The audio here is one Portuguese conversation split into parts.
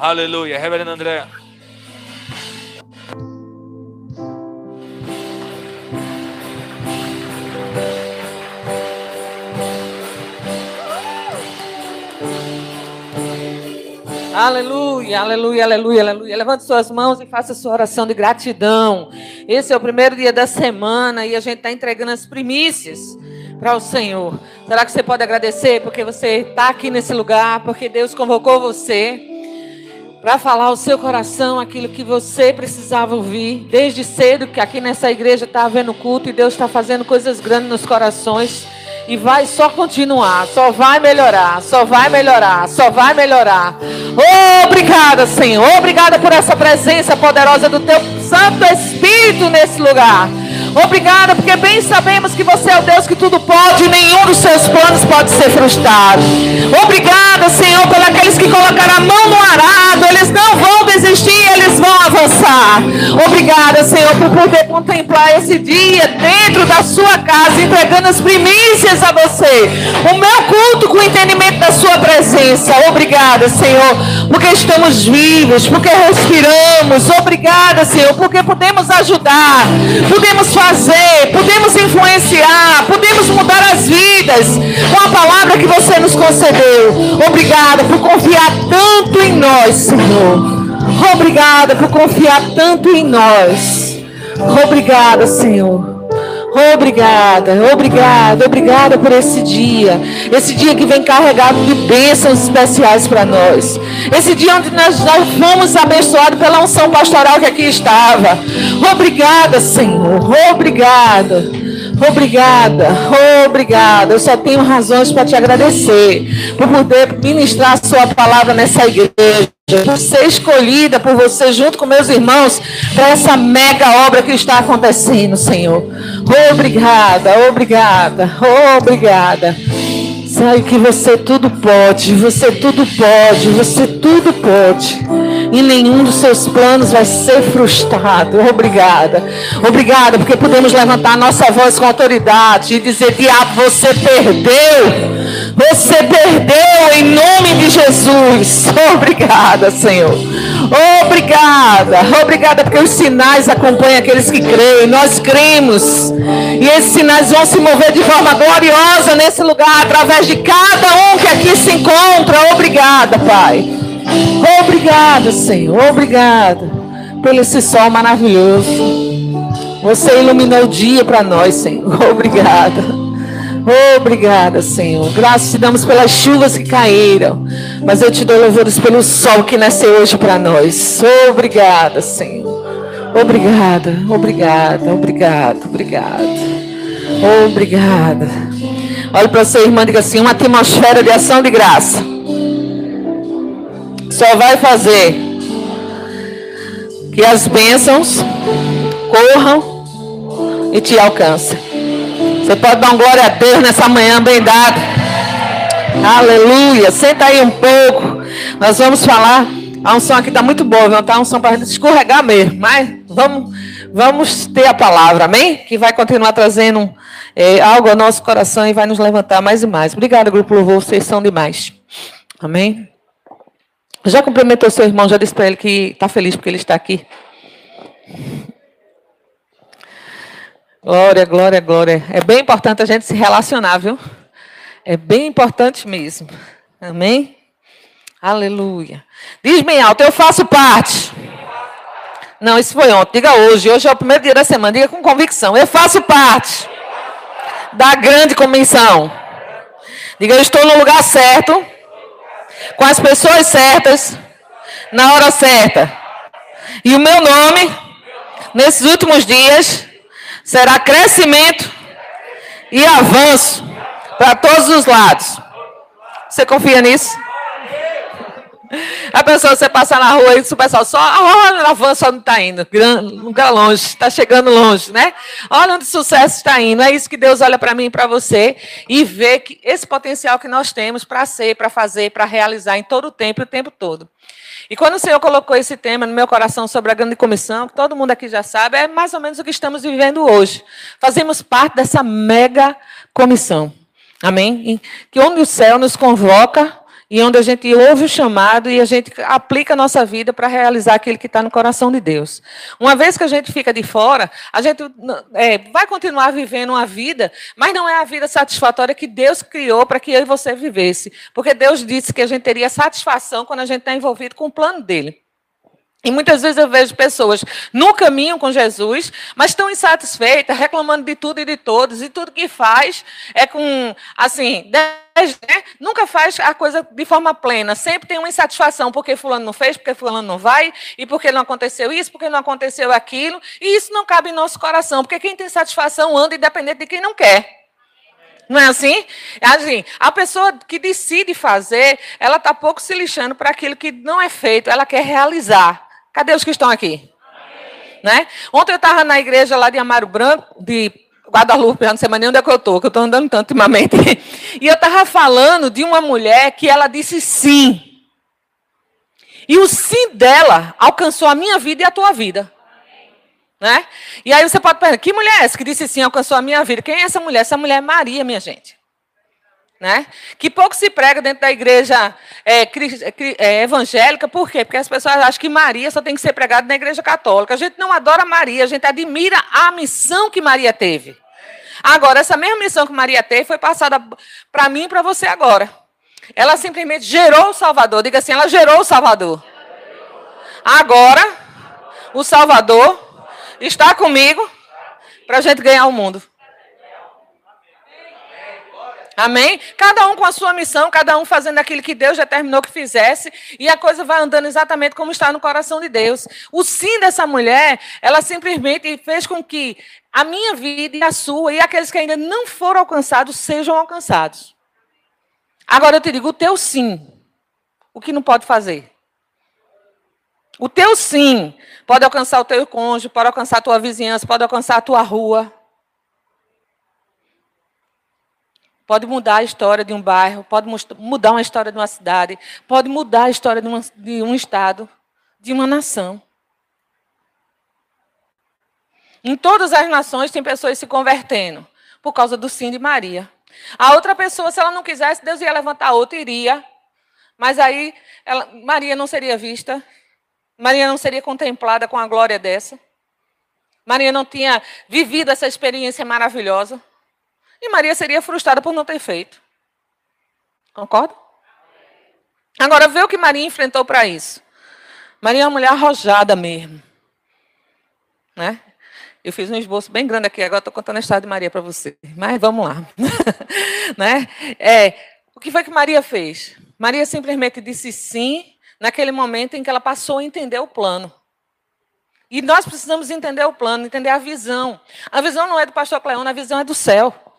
Aleluia. Reverendo André. Aleluia, aleluia, aleluia, aleluia. Levante suas mãos e faça sua oração de gratidão. Esse é o primeiro dia da semana e a gente está entregando as primícias para o Senhor. Será que você pode agradecer porque você está aqui nesse lugar, porque Deus convocou você para falar ao seu coração aquilo que você precisava ouvir desde cedo, que aqui nessa igreja está havendo culto e Deus está fazendo coisas grandes nos corações. E vai só continuar, só vai melhorar, só vai melhorar, só vai melhorar. Obrigada, Senhor. Obrigada por essa presença poderosa do teu Santo Espírito nesse lugar. Obrigada, porque bem sabemos que você é o Deus que tudo pode e nenhum dos seus planos pode ser frustrado. Obrigada, Senhor, por aqueles que colocaram a mão no arado. Eles não vão desistir, eles vão avançar. Obrigada, Senhor, por poder contemplar esse dia dentro da sua casa, entregando as primícias a você. O meu culto com o entendimento da sua presença. Obrigada, Senhor, porque estamos vivos, porque respiramos. Obrigada, Senhor, porque podemos ajudar, podemos fazer, podemos influenciar, podemos mudar as vidas com a palavra que você nos concedeu. Obrigada por confiar tanto em nós, Senhor. Obrigada por confiar tanto em nós. Obrigada, Senhor. Obrigada, obrigada, obrigada por esse dia. Esse dia que vem carregado de bênçãos especiais para nós. Esse dia onde nós, nós fomos abençoados pela unção pastoral que aqui estava. Obrigada, Senhor. Obrigada. Obrigada, obrigada. Eu só tenho razões para te agradecer por poder ministrar a sua palavra nessa igreja por ser escolhida por você junto com meus irmãos para essa mega obra que está acontecendo, Senhor. Obrigada, obrigada, obrigada. Sabe que você tudo pode, você tudo pode, você tudo pode. E nenhum dos seus planos vai ser frustrado. Obrigada. Obrigada, porque podemos levantar nossa voz com autoridade e dizer: Diabo, você perdeu. Você perdeu em nome de Jesus. Obrigada, Senhor. Obrigada. Obrigada porque os sinais acompanham aqueles que creem. Nós cremos. E esses sinais vão se mover de forma gloriosa nesse lugar através de cada um que aqui se encontra. Obrigada, Pai. Obrigada, Senhor. Obrigada pelo esse sol maravilhoso. Você iluminou o dia para nós, Senhor. Obrigada. Obrigada, Senhor. Graças te damos pelas chuvas que caíram. Mas eu te dou louvores pelo sol que nasceu hoje para nós. Obrigada, Senhor. Obrigada, obrigada, obrigada, obrigada. Obrigada. Olha para sua irmã e diga assim: uma atmosfera de ação de graça. Só vai fazer que as bênçãos corram e te alcancem. Você pode dar glória a Deus nessa manhã bem dado. Aleluia. Senta aí um pouco. Nós vamos falar. A unção aqui está muito boa, viu? Tá a unção para escorregar mesmo. Mas vamos, vamos ter a palavra, amém? Que vai continuar trazendo é, algo ao nosso coração e vai nos levantar mais e mais. Obrigada, Grupo Louvor. Vocês são demais. Amém? Já cumprimentou seu irmão, já disse para ele que está feliz porque ele está aqui. Glória, glória, glória. É bem importante a gente se relacionar, viu? É bem importante mesmo. Amém? Aleluia. Diz bem alto, eu faço parte. Não, isso foi ontem. Diga hoje. Hoje é o primeiro dia da semana. Diga com convicção. Eu faço parte da grande comissão. Diga, eu estou no lugar certo, com as pessoas certas, na hora certa. E o meu nome, nesses últimos dias, será crescimento e avanço para todos os lados. Você confia nisso? A pessoa, você passar na rua e o pessoal só olha, avança onde está indo, nunca longe, está chegando longe, né? Olha onde o sucesso está indo. É isso que Deus olha para mim e para você e vê que esse potencial que nós temos para ser, para fazer, para realizar em todo o tempo o tempo todo. E quando o Senhor colocou esse tema no meu coração sobre a grande comissão, que todo mundo aqui já sabe, é mais ou menos o que estamos vivendo hoje. Fazemos parte dessa mega comissão. Amém? Que onde o céu nos convoca e onde a gente ouve o chamado e a gente aplica a nossa vida para realizar aquilo que está no coração de Deus. Uma vez que a gente fica de fora, a gente é, vai continuar vivendo uma vida, mas não é a vida satisfatória que Deus criou para que eu e você vivesse. Porque Deus disse que a gente teria satisfação quando a gente está envolvido com o plano dele. E muitas vezes eu vejo pessoas no caminho com Jesus, mas estão insatisfeitas, reclamando de tudo e de todos, e tudo que faz é com, assim, dez, né? nunca faz a coisa de forma plena. Sempre tem uma insatisfação, porque fulano não fez, porque fulano não vai, e porque não aconteceu isso, porque não aconteceu aquilo. E isso não cabe em nosso coração, porque quem tem satisfação anda independente de quem não quer. Não é assim? É assim, a pessoa que decide fazer, ela está pouco se lixando para aquilo que não é feito, ela quer realizar. Cadê os que estão aqui? Né? Ontem eu estava na igreja lá de Amaro Branco, de Guadalupe, já não sei mais nem onde é que eu estou, que eu estou andando tanto ultimamente. E eu estava falando de uma mulher que ela disse sim. E o sim dela alcançou a minha vida e a tua vida. Né? E aí você pode perguntar, que mulher é essa que disse sim, alcançou a minha vida? Quem é essa mulher? Essa mulher é Maria, minha gente né? Que pouco se prega dentro da igreja é, é, evangélica, por quê? Porque as pessoas acham que Maria só tem que ser pregada na igreja católica. A gente não adora Maria, a gente admira a missão que Maria teve. Agora, essa mesma missão que Maria teve foi passada para mim e para você agora. Ela simplesmente gerou o Salvador. Diga assim, ela gerou o Salvador. Agora, o Salvador está comigo para a gente ganhar o mundo. Amém? Cada um com a sua missão, cada um fazendo aquilo que Deus determinou que fizesse, e a coisa vai andando exatamente como está no coração de Deus. O sim dessa mulher, ela simplesmente fez com que a minha vida e a sua, e aqueles que ainda não foram alcançados, sejam alcançados. Agora eu te digo, o teu sim, o que não pode fazer? O teu sim pode alcançar o teu cônjuge, pode alcançar a tua vizinhança, pode alcançar a tua rua. Pode mudar a história de um bairro, pode mudar uma história de uma cidade, pode mudar a história de, uma, de um estado, de uma nação. Em todas as nações tem pessoas se convertendo por causa do sim de Maria. A outra pessoa, se ela não quisesse, Deus ia levantar outra, iria. Mas aí ela, Maria não seria vista. Maria não seria contemplada com a glória dessa. Maria não tinha vivido essa experiência maravilhosa. E Maria seria frustrada por não ter feito. Concorda? Agora, vê o que Maria enfrentou para isso. Maria é uma mulher arrojada mesmo. Né? Eu fiz um esboço bem grande aqui, agora estou contando a história de Maria para você. Mas vamos lá. né? é, o que foi que Maria fez? Maria simplesmente disse sim naquele momento em que ela passou a entender o plano. E nós precisamos entender o plano, entender a visão. A visão não é do pastor Cleona, a visão é do céu.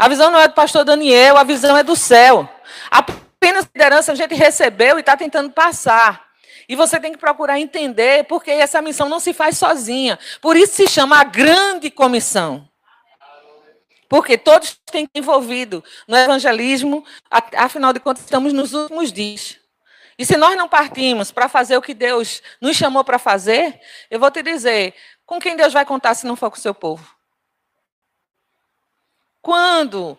A visão não é do pastor Daniel, a visão é do céu. Apenas liderança a gente recebeu e está tentando passar. E você tem que procurar entender, porque essa missão não se faz sozinha. Por isso se chama a grande comissão. Porque todos têm que envolvido no evangelismo, afinal de contas, estamos nos últimos dias. E se nós não partimos para fazer o que Deus nos chamou para fazer, eu vou te dizer, com quem Deus vai contar se não for com o seu povo? Quando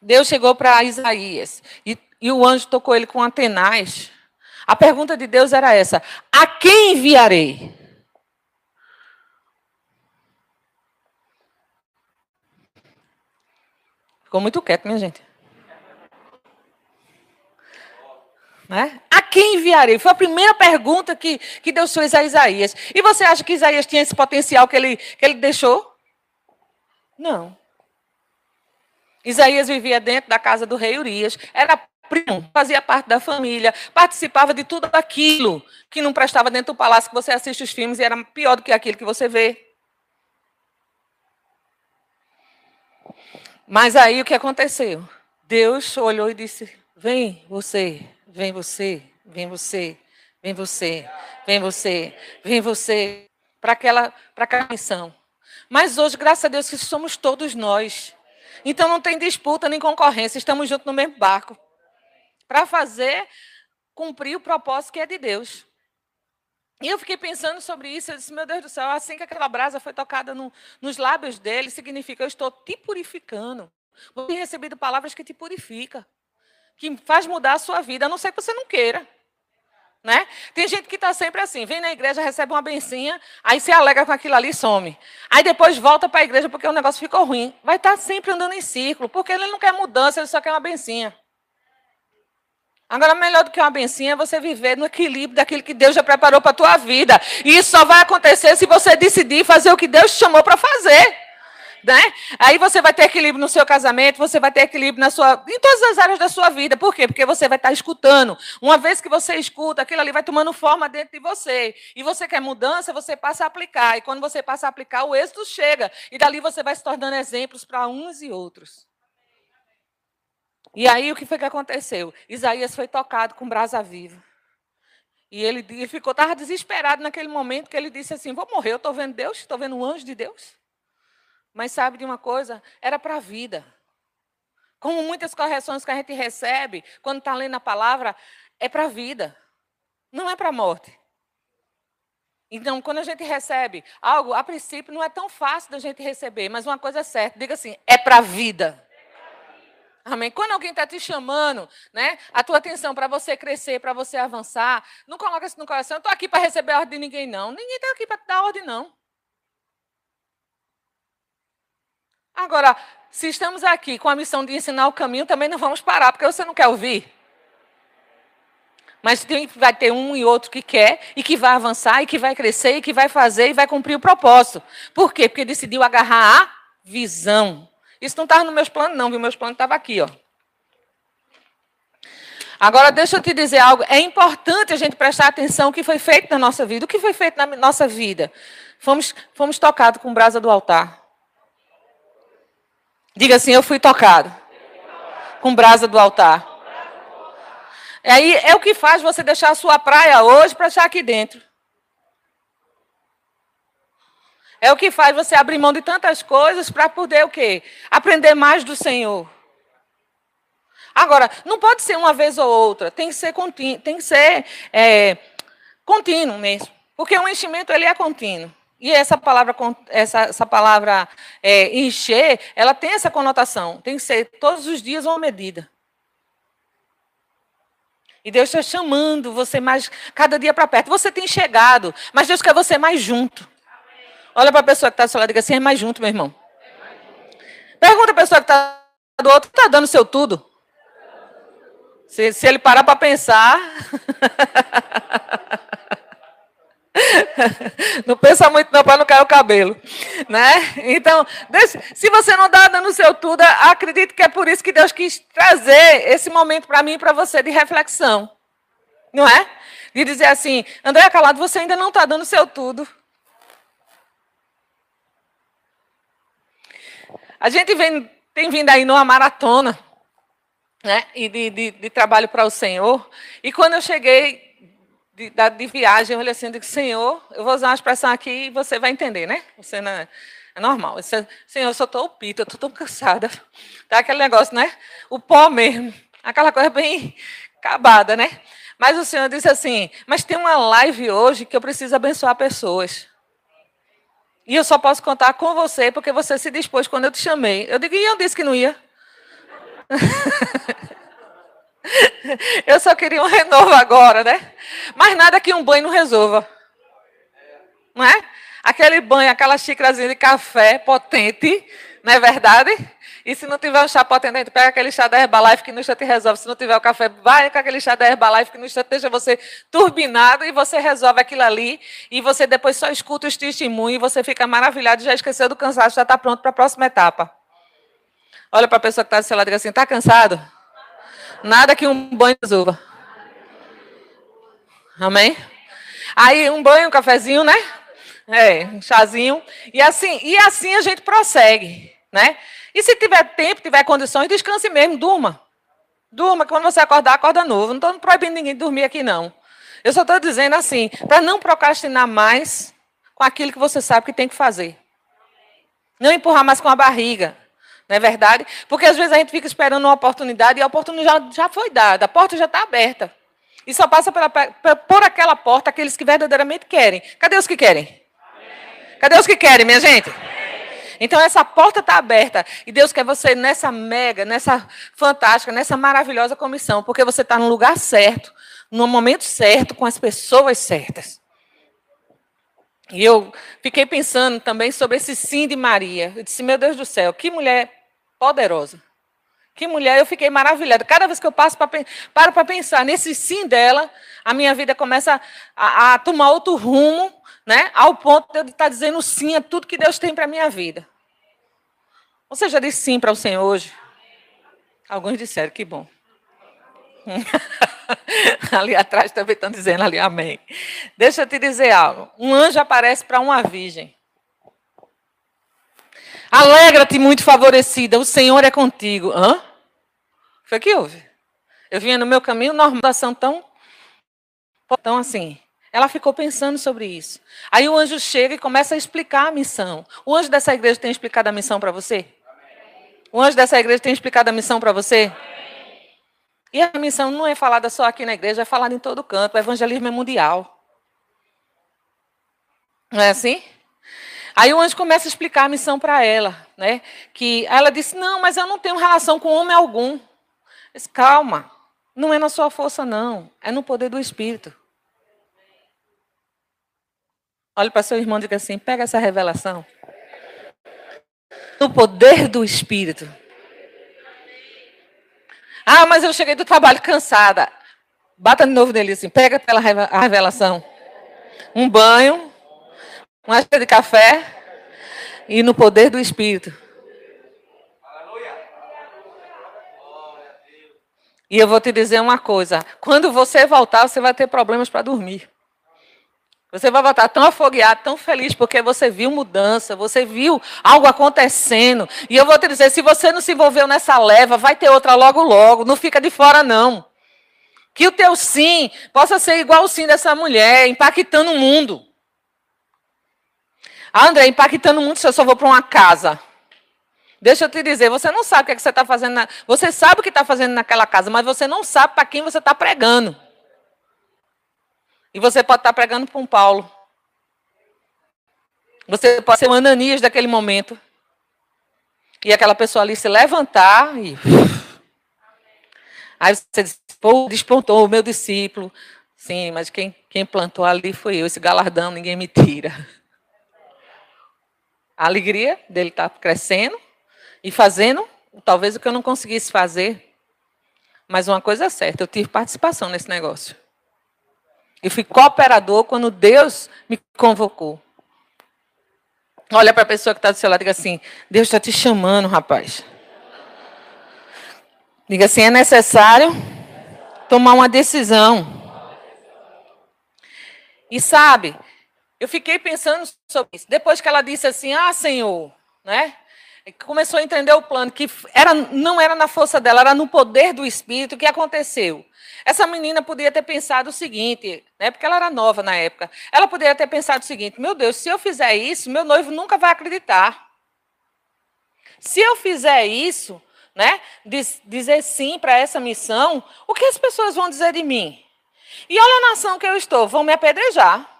Deus chegou para Isaías e, e, o anjo tocou ele com antenais, a pergunta de Deus era essa: A quem enviarei? Ficou muito quieto, minha gente. Né? A quem enviarei? Foi a primeira pergunta que, que Deus fez a Isaías. E você acha que Isaías tinha esse potencial que ele, que ele deixou? Não. Isaías vivia dentro da casa do rei Urias, era primo, fazia parte da família, participava de tudo aquilo que não prestava dentro do palácio, que você assiste os filmes e era pior do que aquilo que você vê. Mas aí o que aconteceu? Deus olhou e disse: Vem você, vem você, vem você, vem você, vem você, vem você, para aquela, aquela missão. Mas hoje, graças a Deus, que somos todos nós. Então não tem disputa nem concorrência, estamos juntos no mesmo barco. Para fazer cumprir o propósito que é de Deus. E eu fiquei pensando sobre isso, eu disse, meu Deus do céu, assim que aquela brasa foi tocada no, nos lábios dele, significa, eu estou te purificando. Você tem recebido palavras que te purificam. que faz mudar a sua vida, a não ser que você não queira. Né? Tem gente que está sempre assim, vem na igreja, recebe uma bencinha, aí se alegra com aquilo ali e some. Aí depois volta para a igreja porque o negócio ficou ruim. Vai estar tá sempre andando em círculo, porque ele não quer mudança, ele só quer uma bencinha. Agora, melhor do que uma bencinha é você viver no equilíbrio daquilo que Deus já preparou para a tua vida. E isso só vai acontecer se você decidir fazer o que Deus te chamou para fazer né? Aí você vai ter equilíbrio no seu casamento, você vai ter equilíbrio na sua, em todas as áreas da sua vida. Por quê? Porque você vai estar escutando. Uma vez que você escuta, aquilo ali vai tomando forma dentro de você. E você quer mudança, você passa a aplicar. E quando você passa a aplicar, o êxito chega. E dali você vai se tornando exemplos para uns e outros. E aí o que foi que aconteceu? Isaías foi tocado com brasa viva. E ele, ele ficou, estava desesperado naquele momento que ele disse assim: Vou morrer, eu estou vendo Deus, estou vendo um anjo de Deus. Mas sabe de uma coisa? Era para a vida. Como muitas correções que a gente recebe quando está lendo a palavra, é para a vida. Não é para a morte. Então, quando a gente recebe algo, a princípio não é tão fácil da gente receber, mas uma coisa é certa, diga assim, é para a vida. Amém. Quando alguém está te chamando, né, a tua atenção para você crescer, para você avançar, não coloca isso no coração. Eu estou aqui para receber a ordem de ninguém, não. Ninguém está aqui para te dar ordem, não. Agora, se estamos aqui com a missão de ensinar o caminho, também não vamos parar, porque você não quer ouvir. Mas vai ter um e outro que quer, e que vai avançar, e que vai crescer, e que vai fazer, e vai cumprir o propósito. Por quê? Porque decidiu agarrar a visão. Isso não estava nos meus planos, não, viu? Meus planos estavam aqui, ó. Agora, deixa eu te dizer algo. É importante a gente prestar atenção no que foi feito na nossa vida. O que foi feito na nossa vida? Fomos, fomos tocados com brasa do altar. Diga assim: Eu fui tocado com brasa do altar. Aí é o que faz você deixar a sua praia hoje para estar aqui dentro. É o que faz você abrir mão de tantas coisas para poder o quê? Aprender mais do Senhor. Agora, não pode ser uma vez ou outra, tem que ser contínuo, tem que ser é, contínuo mesmo. Porque o enchimento ele é contínuo. E essa palavra, essa, essa palavra é, encher, ela tem essa conotação. Tem que ser todos os dias uma medida. E Deus está chamando você mais, cada dia para perto. Você tem chegado, mas Deus quer você mais junto. Olha para a pessoa que está do seu lado e diga assim: é mais junto, meu irmão. Pergunta a pessoa que está do outro: está dando seu tudo? Se, se ele parar para pensar. Não pensa muito não para não cair o cabelo, né? Então, se você não está dando o seu tudo, acredito que é por isso que Deus quis trazer esse momento para mim e para você de reflexão. Não é? De dizer assim, André Calado, você ainda não está dando o seu tudo. A gente vem, tem vindo aí numa maratona, né? E de, de, de trabalho para o Senhor. E quando eu cheguei de, de viagem, eu olhei assim, digo, Senhor, eu vou usar uma expressão aqui e você vai entender, né? Você não é, é normal. Você, Senhor, eu só estou pita, eu estou tão cansada. Tá aquele negócio, né? O pó mesmo. Aquela coisa bem acabada, né? Mas o Senhor disse assim, mas tem uma live hoje que eu preciso abençoar pessoas. E eu só posso contar com você porque você se dispôs quando eu te chamei. Eu digo, e eu disse que não ia. Eu só queria um renovo agora, né? Mas nada que um banho não resolva. Não é? Aquele banho, aquela xícarazinha de café potente, não é verdade? E se não tiver um chá potente, pega aquele chá da Herbalife que no instante resolve. Se não tiver o café, vai com aquele chá da Herbalife que no instante deixa você turbinado e você resolve aquilo ali. E você depois só escuta os testemunhos e você fica maravilhado, já esqueceu do cansaço, já está pronto para a próxima etapa. Olha para a pessoa que está do seu lado e diz assim, está cansado? Nada que um banho resolva. Amém? Aí um banho, um cafezinho, né? É, um chazinho. E assim, e assim a gente prossegue, né? E se tiver tempo, tiver condições, descanse mesmo, durma. Durma, quando você acordar, acorda novo. Não estou proibindo ninguém de dormir aqui, não. Eu só estou dizendo assim, para não procrastinar mais com aquilo que você sabe que tem que fazer. Não empurrar mais com a barriga. Não é verdade? Porque às vezes a gente fica esperando uma oportunidade e a oportunidade já, foi dada, a porta já está aberta. E só passa pela, por aquela porta aqueles que verdadeiramente querem. Cadê os que querem? Cadê os que querem, minha gente? Então essa porta está aberta e Deus quer você nessa mega, nessa fantástica, nessa maravilhosa comissão, porque você está no lugar certo, no momento certo, com as pessoas certas. E eu fiquei pensando também sobre esse sim de Maria. Eu disse, meu Deus do céu, que mulher poderosa. Que mulher, eu fiquei maravilhada. Cada vez que eu passo pra, paro para pensar nesse sim dela, a minha vida começa a, a tomar outro rumo, né? ao ponto de eu estar dizendo sim a tudo que Deus tem para a minha vida. Você já disse sim para o Senhor hoje? Alguns disseram, que bom. ali atrás também estão dizendo ali amém. Deixa eu te dizer algo. Um anjo aparece para uma virgem. Alegra-te muito favorecida, o Senhor é contigo. Hã? Foi que houve. Eu vinha no meu caminho, normalização tão, tão assim. Ela ficou pensando sobre isso. Aí o anjo chega e começa a explicar a missão. O anjo dessa igreja tem explicado a missão para você? O anjo dessa igreja tem explicado a missão para você? E a missão não é falada só aqui na igreja, é falada em todo canto. O evangelismo é mundial. Não é assim? Aí o anjo começa a explicar a missão para ela, né? Que ela disse: "Não, mas eu não tenho relação com homem algum". Disse, calma, não é na sua força não, é no poder do espírito. Olhe para seu irmão e diga assim: pega essa revelação. No poder do espírito. Ah, mas eu cheguei do trabalho cansada. Bata de novo nele assim, pega pela revelação. Um banho, uma xícara de café e no poder do Espírito. E eu vou te dizer uma coisa: quando você voltar, você vai ter problemas para dormir. Você vai voltar tão afogueado, tão feliz, porque você viu mudança, você viu algo acontecendo. E eu vou te dizer, se você não se envolveu nessa leva, vai ter outra logo logo. Não fica de fora, não. Que o teu sim possa ser igual o sim dessa mulher, impactando o mundo. Ah, André, impactando o mundo se eu só vou para uma casa. Deixa eu te dizer, você não sabe o que, é que você está fazendo. Na... Você sabe o que está fazendo naquela casa, mas você não sabe para quem você está pregando. E você pode estar pregando para um Paulo. Você pode ser um Ananias daquele momento. E aquela pessoa ali se levantar e. Aí você diz, despontou o meu discípulo. Sim, mas quem, quem plantou ali foi eu. Esse galardão ninguém me tira. A alegria dele estar tá crescendo e fazendo talvez o que eu não conseguisse fazer. Mas uma coisa é certa, eu tive participação nesse negócio. Eu fui cooperador quando Deus me convocou. Olha para a pessoa que está do seu lado e diga assim: Deus está te chamando, rapaz. Diga assim: é necessário tomar uma decisão. E sabe, eu fiquei pensando sobre isso. Depois que ela disse assim: Ah, Senhor, né? Começou a entender o plano, que era, não era na força dela, era no poder do Espírito. O que aconteceu? Essa menina podia ter pensado o seguinte, né, porque ela era nova na época. Ela poderia ter pensado o seguinte: meu Deus, se eu fizer isso, meu noivo nunca vai acreditar. Se eu fizer isso, né, diz, dizer sim para essa missão, o que as pessoas vão dizer de mim? E olha a nação que eu estou, vão me apedrejar.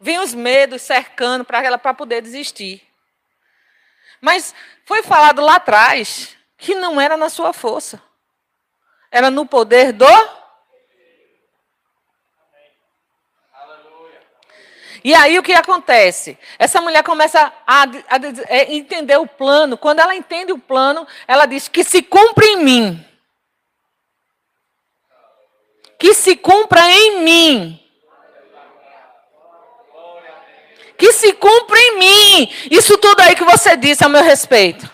Vem os medos cercando para ela para poder desistir. Mas foi falado lá atrás que não era na sua força. Era no poder do. E aí o que acontece? Essa mulher começa a, a, a, é, entender o plano. Quando ela entende o plano, ela diz que se cumpra em mim. Que se cumpra em mim. Que se cumpra em mim. Isso tudo aí que você disse a meu respeito.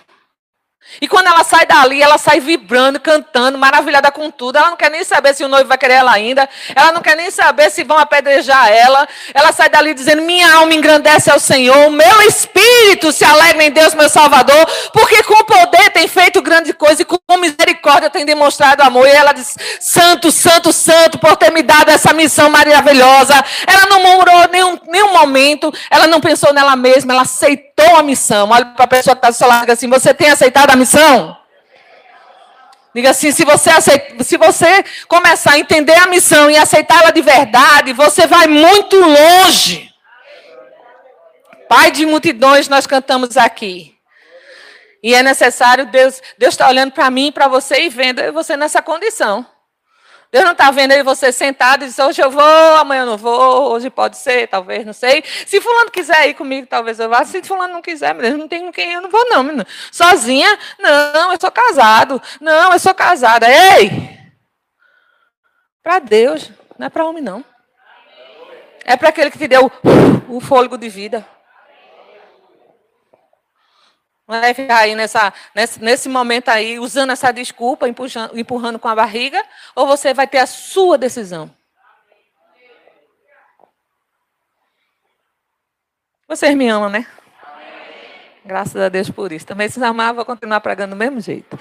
E quando ela sai dali, ela sai vibrando, cantando, maravilhada com tudo. Ela não quer nem saber se o noivo vai querer ela ainda. Ela não quer nem saber se vão apedrejar ela. Ela sai dali dizendo: Minha alma engrandece ao Senhor, meu espírito se alegra em Deus, meu Salvador, porque com poder tem feito grande coisa e com misericórdia tem demonstrado amor. E ela diz: Santo, Santo, Santo, por ter me dado essa missão maravilhosa. Ela não murmurou nenhum, nenhum momento, ela não pensou nela mesma, ela aceitou a missão. Olha para a pessoa que está do seu lado assim: Você tem aceitado a missão? Diga assim, se você, aceita, se você começar a entender a missão e aceitá-la de verdade, você vai muito longe. Pai de multidões, nós cantamos aqui. E é necessário, Deus Deus está olhando para mim para você e vendo você nessa condição. Deus não está vendo aí você sentado e diz, hoje eu vou, amanhã eu não vou, hoje pode ser, talvez, não sei. Se fulano quiser ir comigo, talvez eu vá. Se fulano não quiser, Deus não tem com quem eu não vou, não. Menino. Sozinha? Não, eu sou casado. Não, eu sou casada. Ei! Para Deus, não é para homem, não. É para aquele que te deu o fôlego de vida. Não vai ficar aí nessa, nesse, nesse momento aí, usando essa desculpa, empurrando, empurrando com a barriga, ou você vai ter a sua decisão. Vocês me amam, né? Graças a Deus por isso. Também se amar, vou continuar pregando do mesmo jeito.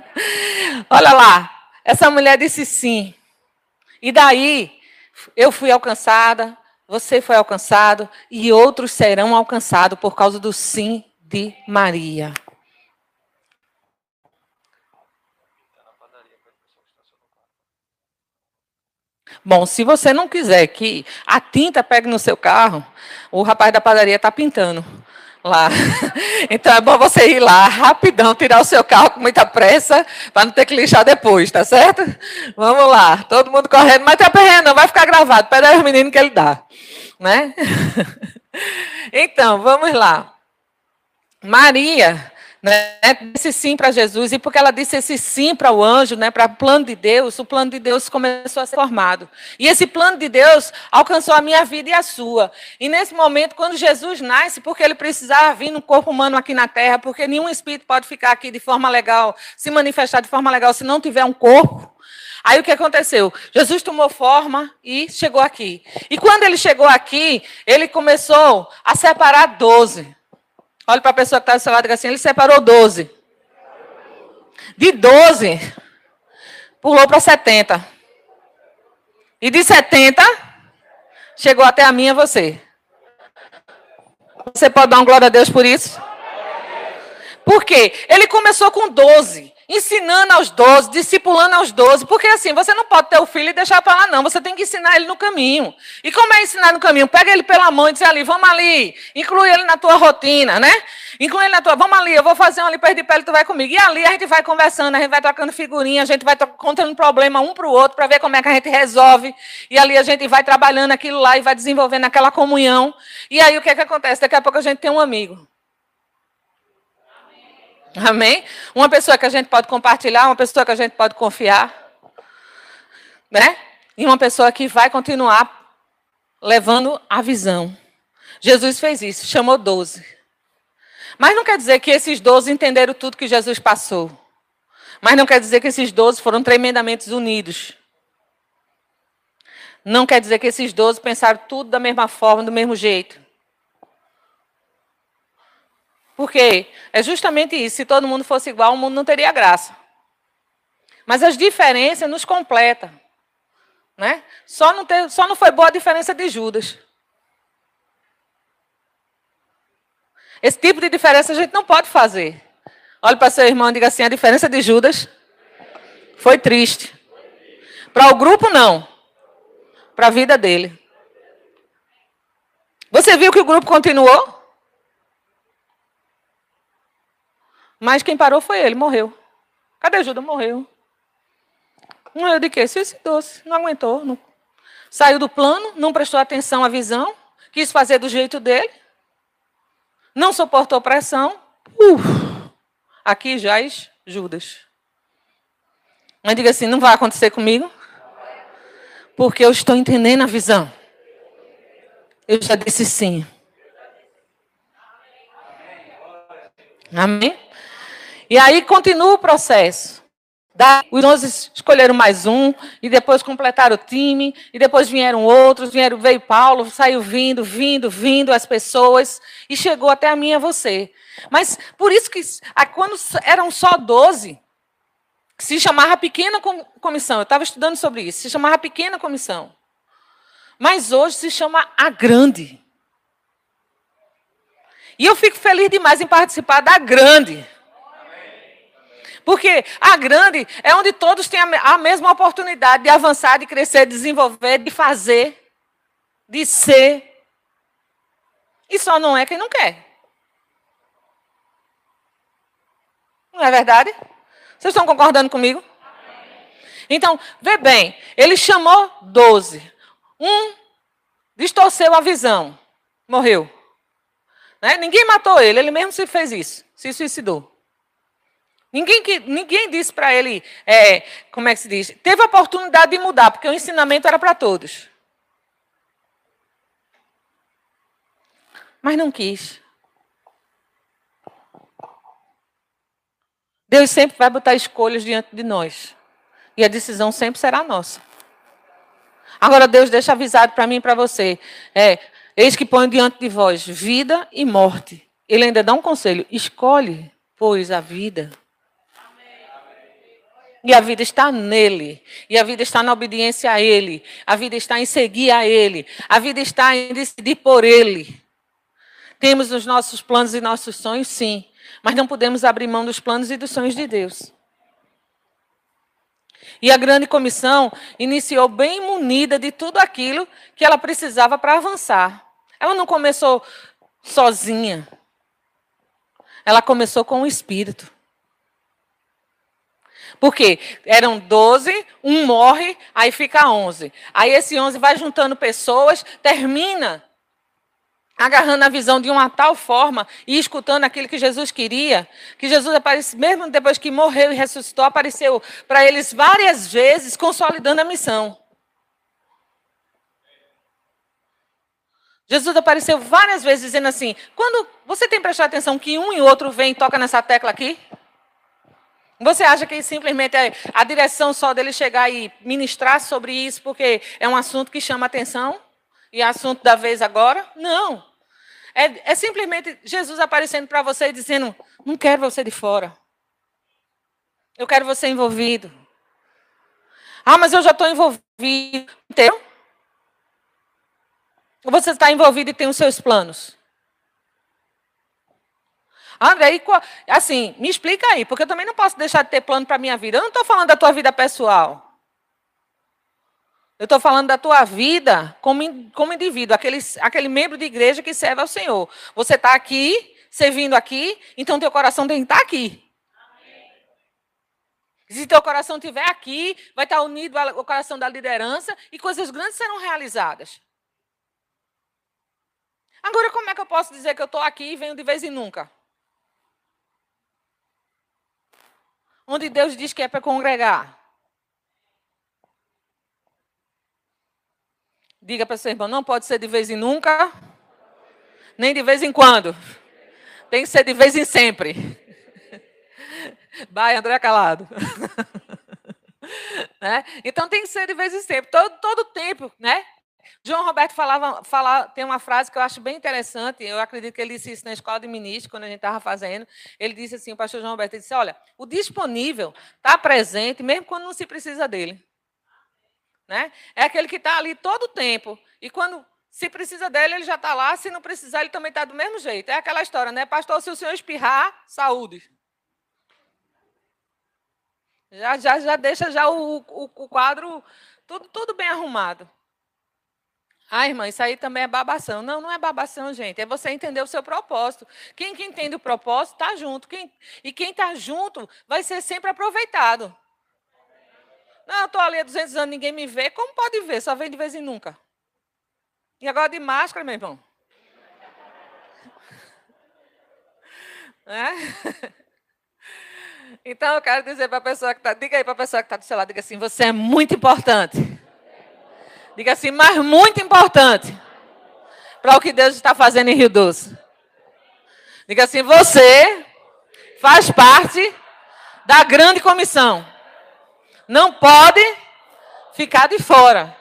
Olha lá, essa mulher disse sim. E daí, eu fui alcançada, você foi alcançado, e outros serão alcançados por causa do sim de Maria. Bom, se você não quiser que a tinta pegue no seu carro, o rapaz da padaria está pintando lá. Então é bom você ir lá rapidão, tirar o seu carro com muita pressa, para não ter que lixar depois, tá certo? Vamos lá, todo mundo correndo, mas tá perrendo, não vai ficar gravado, pede aos meninos que ele dá, né? Então, vamos lá. Maria né, disse sim para Jesus, e porque ela disse esse sim para o anjo, né, para o plano de Deus, o plano de Deus começou a ser formado. E esse plano de Deus alcançou a minha vida e a sua. E nesse momento, quando Jesus nasce, porque ele precisava vir no corpo humano aqui na terra, porque nenhum espírito pode ficar aqui de forma legal, se manifestar de forma legal, se não tiver um corpo. Aí o que aconteceu? Jesus tomou forma e chegou aqui. E quando ele chegou aqui, ele começou a separar doze. Olha para a pessoa que está do seu lado e assim: ele separou 12. De 12, pulou para 70. E de 70, chegou até a minha você. Você pode dar um glória a Deus por isso? Por quê? Ele começou com 12 ensinando aos 12, discipulando aos 12, porque assim, você não pode ter o filho e deixar para lá, não. Você tem que ensinar ele no caminho. E como é ensinar no caminho? Pega ele pela mão e diz ali, vamos ali, inclui ele na tua rotina, né? Inclui ele na tua, vamos ali, eu vou fazer um ali perto de pele, tu vai comigo. E ali a gente vai conversando, a gente vai trocando figurinha, a gente vai contando problema um para o outro, para ver como é que a gente resolve. E ali a gente vai trabalhando aquilo lá e vai desenvolvendo aquela comunhão. E aí o que é que acontece? Daqui a pouco a gente tem um amigo. Amém? Uma pessoa que a gente pode compartilhar, uma pessoa que a gente pode confiar. Né? E uma pessoa que vai continuar levando a visão. Jesus fez isso, chamou doze. Mas não quer dizer que esses doze entenderam tudo que Jesus passou. Mas não quer dizer que esses doze foram tremendamente unidos. Não quer dizer que esses doze pensaram tudo da mesma forma, do mesmo jeito. Porque é justamente isso. Se todo mundo fosse igual, o mundo não teria graça. Mas as diferenças nos completam. Né? Só, não ter, só não foi boa a diferença de Judas. Esse tipo de diferença a gente não pode fazer. Olhe para seu irmão e diga assim: a diferença de Judas foi triste. Para o grupo, não. Para a vida dele. Você viu que o grupo continuou? Mas quem parou foi ele, morreu. Cadê Judas? Morreu. Morreu de quê? Suicidou-se. Não aguentou. Não. Saiu do plano, não prestou atenção à visão, quis fazer do jeito dele, não suportou pressão. Uf, aqui jaz Judas. Mas diga assim: não vai acontecer comigo, porque eu estou entendendo a visão. Eu já disse sim. Amém? E aí continua o processo. os 11 escolheram mais um, e depois completaram o time, e depois vieram outros, vieram, veio Paulo, saiu vindo, vindo, vindo as pessoas, e chegou até a mim e a você. Mas por isso que quando eram só 12, se chamava pequena comissão. Eu estava estudando sobre isso, se chamava pequena comissão. Mas hoje se chama a grande. E eu fico feliz demais em participar da grande. Porque a grande é onde todos têm a mesma oportunidade de avançar, de crescer, de desenvolver, de fazer, de ser. E só não é quem não quer. Não é verdade? Vocês estão concordando comigo? Então, vê bem, ele chamou doze. Um distorceu a visão, morreu. Né? Ninguém matou ele, ele mesmo se fez isso, se suicidou. Ninguém, que, ninguém disse para ele, é, como é que se diz? Teve a oportunidade de mudar, porque o ensinamento era para todos. Mas não quis. Deus sempre vai botar escolhas diante de nós. E a decisão sempre será nossa. Agora Deus deixa avisado para mim e para você. É, eis que põe diante de vós vida e morte. Ele ainda dá um conselho. Escolhe, pois, a vida. E a vida está nele. E a vida está na obediência a ele. A vida está em seguir a ele. A vida está em decidir por ele. Temos os nossos planos e nossos sonhos, sim. Mas não podemos abrir mão dos planos e dos sonhos de Deus. E a grande comissão iniciou bem munida de tudo aquilo que ela precisava para avançar. Ela não começou sozinha. Ela começou com o Espírito. Porque eram 12, um morre, aí fica 11. Aí esse 11 vai juntando pessoas, termina agarrando a visão de uma tal forma e escutando aquilo que Jesus queria, que Jesus apareceu, mesmo depois que morreu e ressuscitou, apareceu para eles várias vezes, consolidando a missão. Jesus apareceu várias vezes dizendo assim: quando você tem prestado atenção que um e outro vem e toca nessa tecla aqui? Você acha que simplesmente é a direção só dele chegar e ministrar sobre isso porque é um assunto que chama atenção? E é assunto da vez agora? Não. É, é simplesmente Jesus aparecendo para você e dizendo: Não quero você de fora. Eu quero você envolvido. Ah, mas eu já estou envolvido. Entendeu? Você está envolvido e tem os seus planos? André, assim, me explica aí, porque eu também não posso deixar de ter plano para minha vida. Eu não estou falando da tua vida pessoal. Eu estou falando da tua vida como, como indivíduo, aquele, aquele membro de igreja que serve ao Senhor. Você está aqui, servindo aqui, então teu coração tem que estar tá aqui. Se teu coração estiver aqui, vai estar tá unido ao coração da liderança e coisas grandes serão realizadas. Agora, como é que eu posso dizer que eu estou aqui e venho de vez em nunca? Onde Deus diz que é para congregar. Diga para seu irmão, não pode ser de vez em nunca, nem de vez em quando. Tem que ser de vez em sempre. Vai, André Calado. né? Então tem que ser de vez em sempre, todo, todo tempo, né? João Roberto falava, fala, tem uma frase que eu acho bem interessante, eu acredito que ele disse isso na escola de ministro, quando a gente estava fazendo. Ele disse assim, o pastor João Roberto, ele disse, olha, o disponível está presente, mesmo quando não se precisa dele. Né? É aquele que está ali todo o tempo. E quando se precisa dele, ele já está lá. Se não precisar, ele também está do mesmo jeito. É aquela história, né? Pastor, se o senhor espirrar, saúde. Já, já, já deixa já o, o, o quadro tudo, tudo bem arrumado. Ah, irmã, isso aí também é babação. Não, não é babação, gente. É você entender o seu propósito. Quem que entende o propósito está junto. Quem, e quem está junto vai ser sempre aproveitado. Não, eu estou ali há 200 anos, ninguém me vê. Como pode ver? Só vem de vez em nunca. E agora de máscara, meu irmão. É? Então eu quero dizer para a pessoa que está, diga aí para a pessoa que está do seu lado, diga assim, você é muito importante. Diga assim, mas muito importante para o que Deus está fazendo em Rio Doce. Diga assim, você faz parte da grande comissão não pode ficar de fora.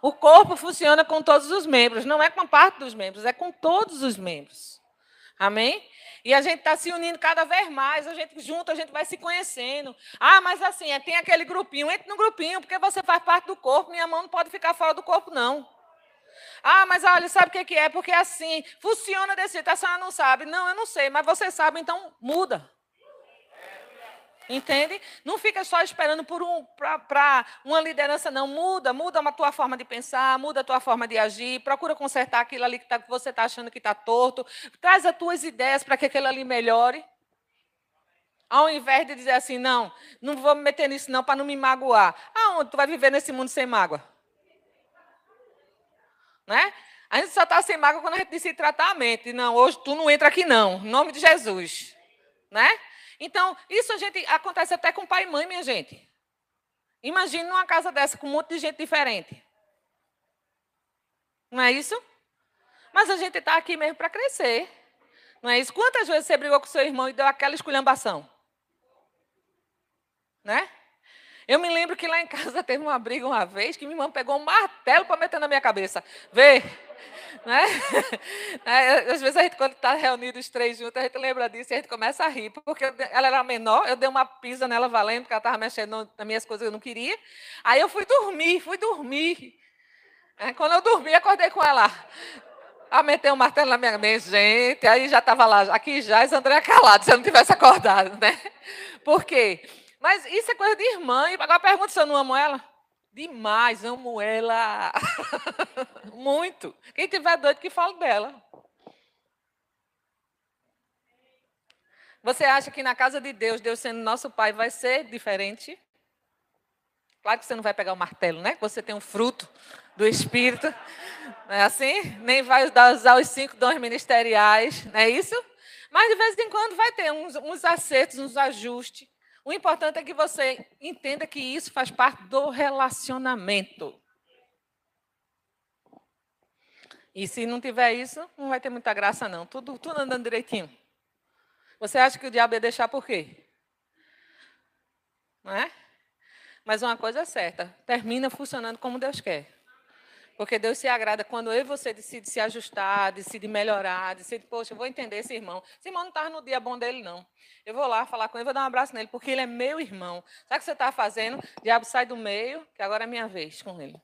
O corpo funciona com todos os membros, não é com parte dos membros, é com todos os membros. Amém? E a gente está se unindo cada vez mais, a gente junto, a gente vai se conhecendo. Ah, mas assim, é, tem aquele grupinho, entre no grupinho, porque você faz parte do corpo, minha mão não pode ficar fora do corpo, não. Ah, mas olha, sabe o que é? Porque assim, funciona desse jeito, a senhora não sabe. Não, eu não sei, mas você sabe, então muda. Entende? Não fica só esperando por um para uma liderança, não. Muda, muda a tua forma de pensar, muda a tua forma de agir, procura consertar aquilo ali que, tá, que você está achando que está torto. Traz as tuas ideias para que aquilo ali melhore. Ao invés de dizer assim, não, não vou me meter nisso não para não me magoar. Aonde tu vai viver nesse mundo sem mágoa? Né? A gente só está sem mágoa quando a gente a mente. Não, hoje tu não entra aqui não, em nome de Jesus. Né? Então, isso a gente acontece até com pai e mãe, minha gente. Imagine numa casa dessa com um monte de gente diferente. Não é isso? Mas a gente está aqui mesmo para crescer. Não é isso? Quantas vezes você brigou com seu irmão e deu aquela esculhambação? Né? Eu me lembro que lá em casa teve uma briga uma vez que minha irmã pegou um martelo para meter na minha cabeça. Vê, né? É, às vezes a gente, quando está reunido os três juntos, a gente lembra disso e a gente começa a rir, porque ela era menor, eu dei uma pisa nela valendo, porque ela estava mexendo nas minhas coisas que eu não queria. Aí eu fui dormir, fui dormir. É, quando eu dormi, acordei com ela. A meter um martelo na minha mente, gente, aí já estava lá, aqui já, e André calado, se eu não tivesse acordado, né? Por quê? Mas isso é coisa de irmã. E agora pergunta se eu não amo ela. Demais, amo ela. Muito. Quem tiver doido que fale dela. Você acha que na casa de Deus, Deus sendo nosso pai, vai ser diferente? Claro que você não vai pegar o martelo, né? Você tem um fruto do Espírito. Não é assim? Nem vai usar os cinco dons ministeriais, não é isso? Mas de vez em quando vai ter uns, uns acertos, uns ajustes. O importante é que você entenda que isso faz parte do relacionamento. E se não tiver isso, não vai ter muita graça, não. Tudo, tudo andando direitinho. Você acha que o diabo ia deixar por quê? Não é? Mas uma coisa é certa: termina funcionando como Deus quer. Porque Deus se agrada quando eu e você decide se ajustar, decide melhorar, decide, poxa, eu vou entender esse irmão. Esse irmão não estava no dia bom dele, não. Eu vou lá falar com ele, vou dar um abraço nele, porque ele é meu irmão. Sabe o que você está fazendo? O diabo sai do meio, que agora é minha vez com ele.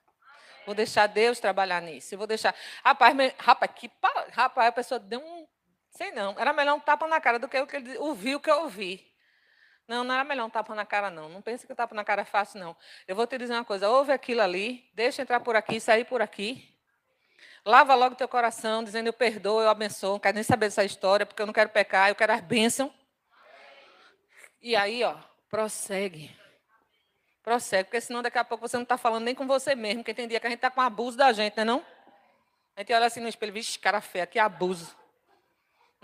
Vou deixar Deus trabalhar nisso. Eu vou deixar. Rapaz, me... rapaz, que rapaz, a pessoa deu um. Sei não. Era melhor um tapa na cara do que o que ele ouviu que eu ouvi. Não, não era melhor um tapa na cara, não. Não pense que o tapa na cara é fácil, não. Eu vou te dizer uma coisa: ouve aquilo ali, deixa entrar por aqui, sair por aqui. Lava logo teu coração, dizendo eu perdoo, eu abençoo. Não quero nem saber dessa história, porque eu não quero pecar, eu quero as bênçãos. E aí, ó, prossegue. Prossegue, porque senão daqui a pouco você não está falando nem com você mesmo, porque tem dia que a gente está com abuso da gente, não é não? A gente olha assim no espelho, vixe, cara feia, que abuso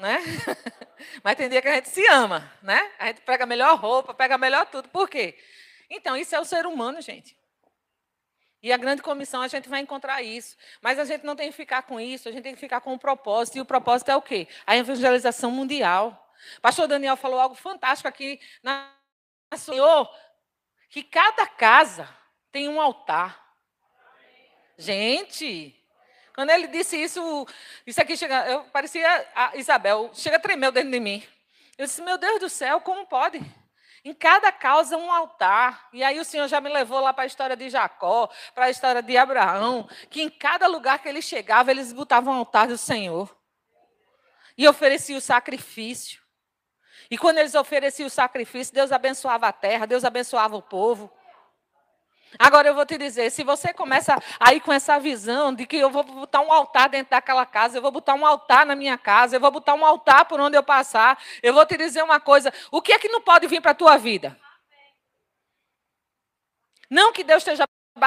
né? Mas tem dia que a gente se ama, né? A gente pega a melhor roupa, pega melhor tudo. Por quê? Então, isso é o ser humano, gente. E a grande comissão a gente vai encontrar isso. Mas a gente não tem que ficar com isso, a gente tem que ficar com o propósito. E o propósito é o quê? A evangelização mundial. Pastor Daniel falou algo fantástico aqui na Senhor, que cada casa tem um altar. Gente, quando ele disse isso, isso aqui chega, eu parecia a Isabel, chega a tremer dentro de mim. Eu disse, meu Deus do céu, como pode? Em cada causa um altar. E aí o Senhor já me levou lá para a história de Jacó, para a história de Abraão, que em cada lugar que ele chegava, eles botavam um altar do Senhor. E ofereciam o sacrifício. E quando eles ofereciam o sacrifício, Deus abençoava a terra, Deus abençoava o povo. Agora eu vou te dizer, se você começa aí com essa visão de que eu vou botar um altar dentro daquela casa, eu vou botar um altar na minha casa, eu vou botar um altar por onde eu passar, eu vou te dizer uma coisa, o que é que não pode vir para a tua vida? Não que Deus esteja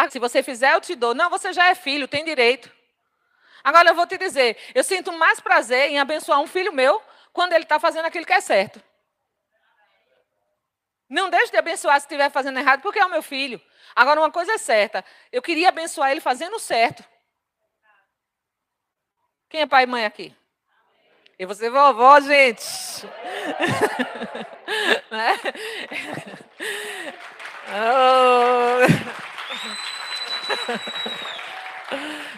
se você fizer, eu te dou. Não, você já é filho, tem direito. Agora eu vou te dizer, eu sinto mais prazer em abençoar um filho meu quando ele está fazendo aquilo que é certo. Não deixe de abençoar se estiver fazendo errado, porque é o meu filho. Agora, uma coisa é certa: eu queria abençoar ele fazendo certo. Quem é pai e mãe aqui? E você, vovó, gente. né? oh.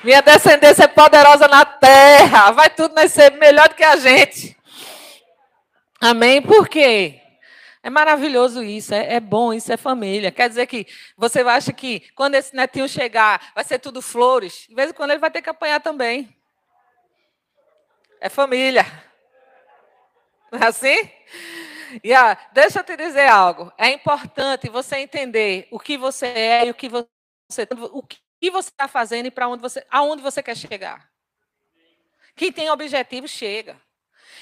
Minha descendência é poderosa na terra. Vai tudo nascer melhor do que a gente. Amém? Por quê? É maravilhoso isso, é, é, bom, isso é família. Quer dizer que você acha que quando esse netinho chegar, vai ser tudo flores? De vez em quando ele vai ter que apanhar também. É família. Não é assim? E ah, deixa eu te dizer algo. É importante você entender o que você é e o que você, o que você está fazendo e para onde você, aonde você quer chegar. Quem tem objetivo chega.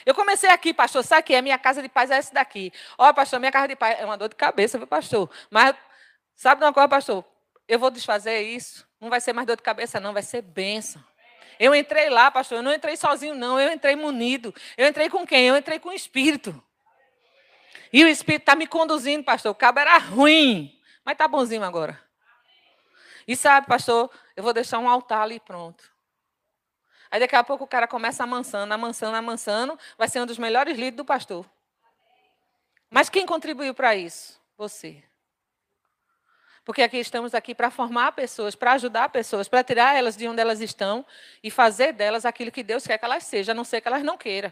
Eu comecei aqui, pastor, sabe que é minha casa de paz é essa daqui. Ó, pastor, minha casa de paz é uma dor de cabeça, viu, pastor? Mas sabe de uma coisa, pastor? Eu vou desfazer isso. Não vai ser mais dor de cabeça, não, vai ser bênção. Eu entrei lá, pastor, eu não entrei sozinho, não. Eu entrei munido. Eu entrei com quem? Eu entrei com o Espírito. E o Espírito está me conduzindo, pastor. O cabo era ruim, mas está bonzinho agora. E sabe, pastor, eu vou deixar um altar ali pronto. Aí daqui a pouco o cara começa amansando, amansando, amansando. Vai ser um dos melhores líderes do pastor. Mas quem contribuiu para isso? Você. Porque aqui estamos aqui para formar pessoas, para ajudar pessoas, para tirar elas de onde elas estão e fazer delas aquilo que Deus quer que elas sejam, a não ser que elas não queiram.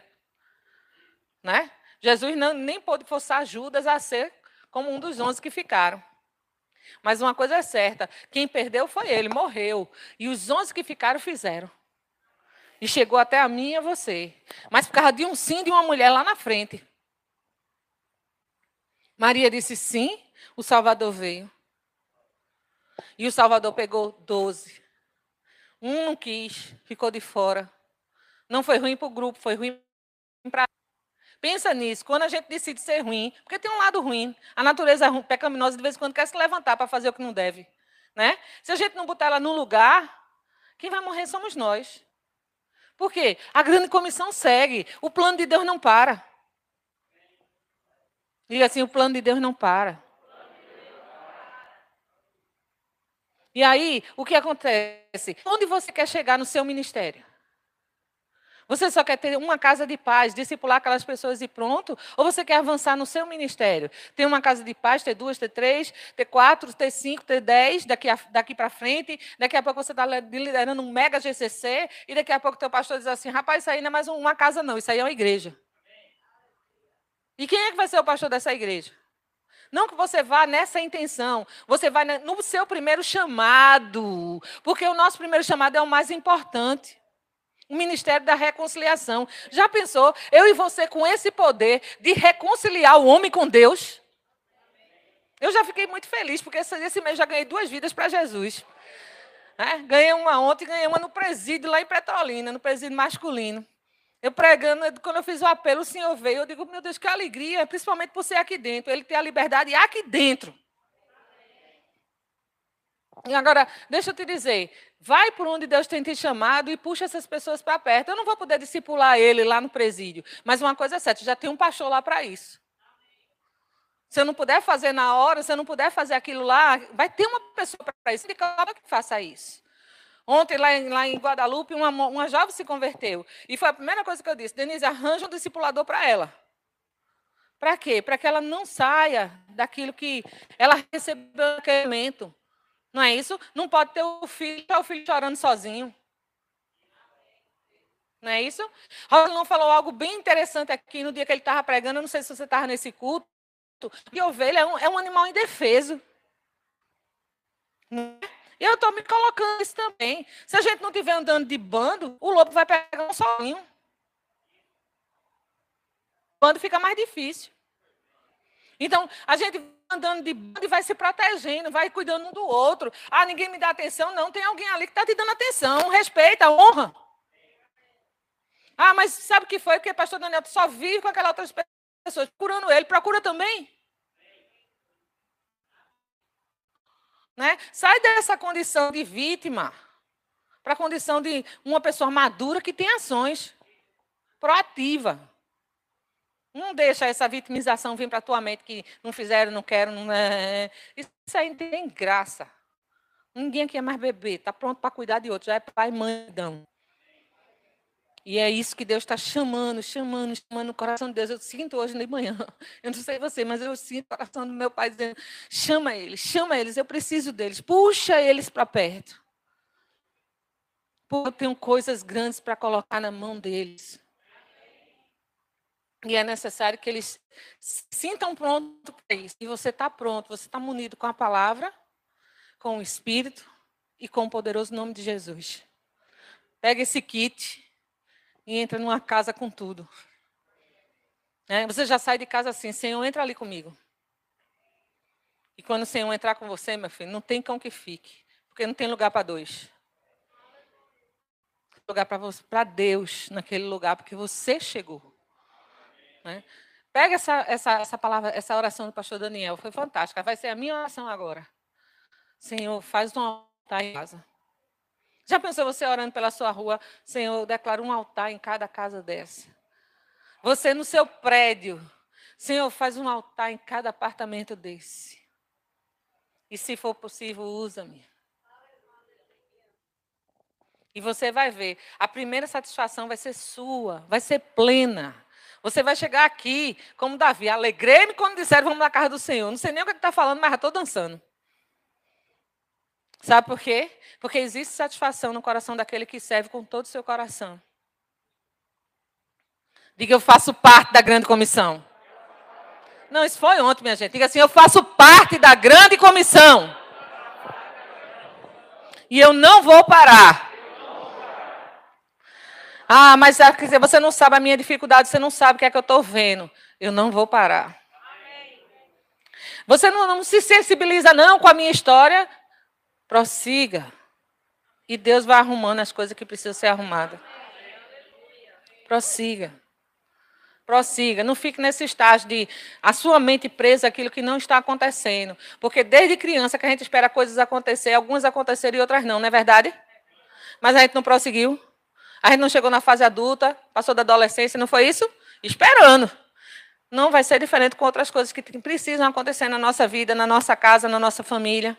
Né? Jesus não, nem pôde forçar Judas a ser como um dos onze que ficaram. Mas uma coisa é certa: quem perdeu foi ele, morreu. E os onze que ficaram fizeram. E chegou até a mim e a você. Mas por causa de um sim de uma mulher lá na frente. Maria disse sim, o Salvador veio. E o Salvador pegou 12. Um não quis, ficou de fora. Não foi ruim para o grupo, foi ruim para. Pensa nisso, quando a gente decide ser ruim, porque tem um lado ruim. A natureza pecaminosa de vez em quando quer se levantar para fazer o que não deve. Né? Se a gente não botar ela no lugar, quem vai morrer somos nós. Por quê? A grande comissão segue. O plano de Deus não para. Diga assim: o plano de Deus não para. E aí, o que acontece? Onde você quer chegar no seu ministério? Você só quer ter uma casa de paz, discipular aquelas pessoas e pronto? Ou você quer avançar no seu ministério? Ter uma casa de paz, ter duas, ter três, ter quatro, ter cinco, ter dez, daqui, daqui para frente. Daqui a pouco você está liderando um mega GCC e daqui a pouco teu pastor diz assim, rapaz, isso aí não é mais uma casa não, isso aí é uma igreja. E quem é que vai ser o pastor dessa igreja? Não que você vá nessa intenção, você vai no seu primeiro chamado, porque o nosso primeiro chamado é o mais importante. O ministério da reconciliação. Já pensou, eu e você com esse poder de reconciliar o homem com Deus? Eu já fiquei muito feliz, porque esse, mês já ganhei duas vidas para Jesus. É, ganhei uma ontem, ganhei uma no presídio lá em Petrolina, no presídio masculino. Eu pregando, quando eu fiz o apelo, o Senhor veio. Eu digo, meu Deus, que alegria, principalmente por ser aqui dentro. Ele tem a liberdade aqui dentro. E agora, deixa eu te dizer, vai por onde Deus tem te chamado e puxa essas pessoas para perto. Eu não vou poder discipular ele lá no presídio, mas uma coisa é certa, já tem um pastor lá para isso. Se eu não puder fazer na hora, se eu não puder fazer aquilo lá, vai ter uma pessoa para isso. Que faça isso. Ontem, lá em, lá em Guadalupe, uma, uma jovem se converteu. E foi a primeira coisa que eu disse: Denise, arranja um discipulador para ela. Para quê? Para que ela não saia daquilo que ela recebeu naquele momento. Não é isso? Não pode ter o filho, o filho chorando sozinho. Não é isso? Rosalão falou algo bem interessante aqui no dia que ele estava pregando. Eu não sei se você estava nesse culto. E ovelha é um, é um animal indefeso. E eu estou me colocando isso também. Se a gente não estiver andando de bando, o lobo vai pegar um sozinho. O bando fica mais difícil. Então, a gente andando de bando e vai se protegendo, vai cuidando um do outro. Ah, ninguém me dá atenção. Não, tem alguém ali que está te dando atenção. Respeita, honra. Ah, mas sabe o que foi? Porque o pastor Daniel só vive com aquelas outras pessoas, procurando ele. Procura também. Né? Sai dessa condição de vítima para a condição de uma pessoa madura que tem ações proativa. Não deixa essa vitimização vir para a tua mente que não fizeram, não quero, não é. Isso aí não tem graça. Ninguém aqui é mais bebê, está pronto para cuidar de outro, já é pai e mãe. Não. E é isso que Deus está chamando, chamando, chamando o coração de Deus. Eu sinto hoje de manhã. Eu não sei você, mas eu sinto o coração do meu pai dizendo: chama eles, chama eles, eu preciso deles, puxa eles para perto. Porque eu tenho coisas grandes para colocar na mão deles. E é necessário que eles sintam pronto para isso. E você está pronto, você está munido com a palavra, com o Espírito e com o poderoso nome de Jesus. Pega esse kit e entra numa casa com tudo. Né? Você já sai de casa assim, Senhor, entra ali comigo. E quando o Senhor entrar com você, meu filho, não tem cão que fique. Porque não tem lugar para dois. Lugar para Deus naquele lugar, porque você chegou. Né? Pega essa, essa, essa palavra, essa oração do pastor Daniel, foi fantástica. Vai ser a minha oração agora. Senhor, faz um altar em casa. Já pensou você orando pela sua rua? Senhor, declara um altar em cada casa dessa. Você no seu prédio. Senhor, faz um altar em cada apartamento desse. E se for possível, usa-me. E você vai ver, a primeira satisfação vai ser sua, vai ser plena. Você vai chegar aqui, como Davi, alegrei-me quando disseram vamos na casa do Senhor. Não sei nem o que está falando, mas já estou dançando. Sabe por quê? Porque existe satisfação no coração daquele que serve com todo o seu coração. Diga, eu faço parte da grande comissão. Não, isso foi ontem, minha gente. Diga assim, eu faço parte da grande comissão. E eu não vou parar. Ah, mas dizer, você não sabe a minha dificuldade, você não sabe o que é que eu estou vendo. Eu não vou parar. Você não, não se sensibiliza, não, com a minha história. Prossiga. E Deus vai arrumando as coisas que precisam ser arrumadas. Prossiga. Prossiga. Não fique nesse estágio de a sua mente presa aquilo que não está acontecendo. Porque desde criança que a gente espera coisas acontecer, algumas aconteceram e outras não, não é verdade? Mas a gente não prosseguiu. A gente não chegou na fase adulta, passou da adolescência, não foi isso? Esperando. Não vai ser diferente com outras coisas que precisam acontecer na nossa vida, na nossa casa, na nossa família.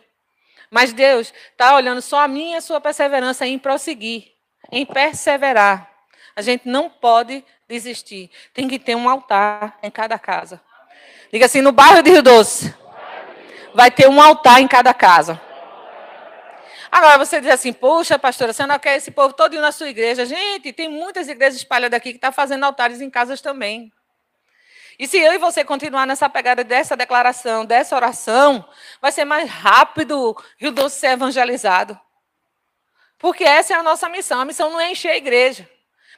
Mas Deus está olhando só a minha e a sua perseverança em prosseguir, em perseverar. A gente não pode desistir. Tem que ter um altar em cada casa. Diga assim, no bairro de Rio Doce, vai ter um altar em cada casa. Agora você diz assim, poxa, pastora, você não quer esse povo todo na sua igreja? Gente, tem muitas igrejas espalhadas aqui que estão tá fazendo altares em casas também. E se eu e você continuar nessa pegada dessa declaração, dessa oração, vai ser mais rápido Rio Doce ser evangelizado. Porque essa é a nossa missão. A missão não é encher a igreja.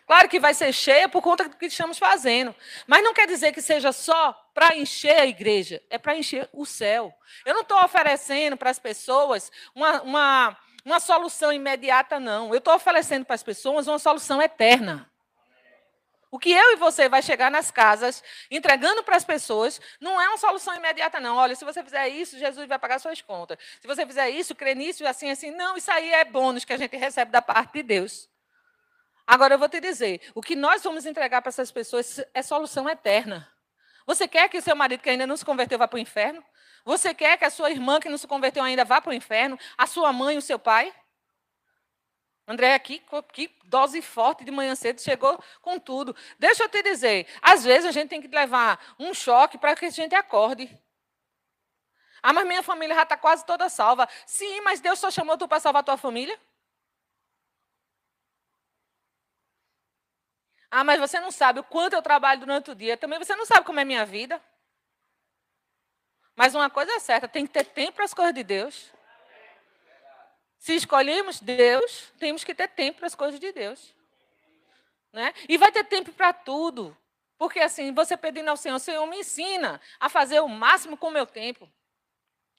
Claro que vai ser cheia por conta do que estamos fazendo. Mas não quer dizer que seja só para encher a igreja, é para encher o céu. Eu não estou oferecendo para as pessoas uma, uma, uma solução imediata, não. Eu estou oferecendo para as pessoas uma solução eterna. O que eu e você vai chegar nas casas, entregando para as pessoas, não é uma solução imediata, não. Olha, se você fizer isso, Jesus vai pagar suas contas. Se você fizer isso, crê nisso, assim, assim. Não, isso aí é bônus que a gente recebe da parte de Deus. Agora eu vou te dizer: o que nós vamos entregar para essas pessoas é solução eterna. Você quer que o seu marido que ainda não se converteu vá para o inferno? Você quer que a sua irmã que não se converteu ainda vá para o inferno? A sua mãe, o seu pai? André aqui, que dose forte de manhã cedo, chegou com tudo. Deixa eu te dizer, às vezes a gente tem que levar um choque para que a gente acorde. Ah, mas minha família já está quase toda salva. Sim, mas Deus só chamou tu para salvar a tua família? Ah, mas você não sabe o quanto eu trabalho durante o dia. Também você não sabe como é minha vida. Mas uma coisa é certa, tem que ter tempo para as coisas de Deus. Se escolhemos Deus, temos que ter tempo para as coisas de Deus. Né? E vai ter tempo para tudo. Porque assim, você pedindo ao Senhor, Senhor, me ensina a fazer o máximo com o meu tempo.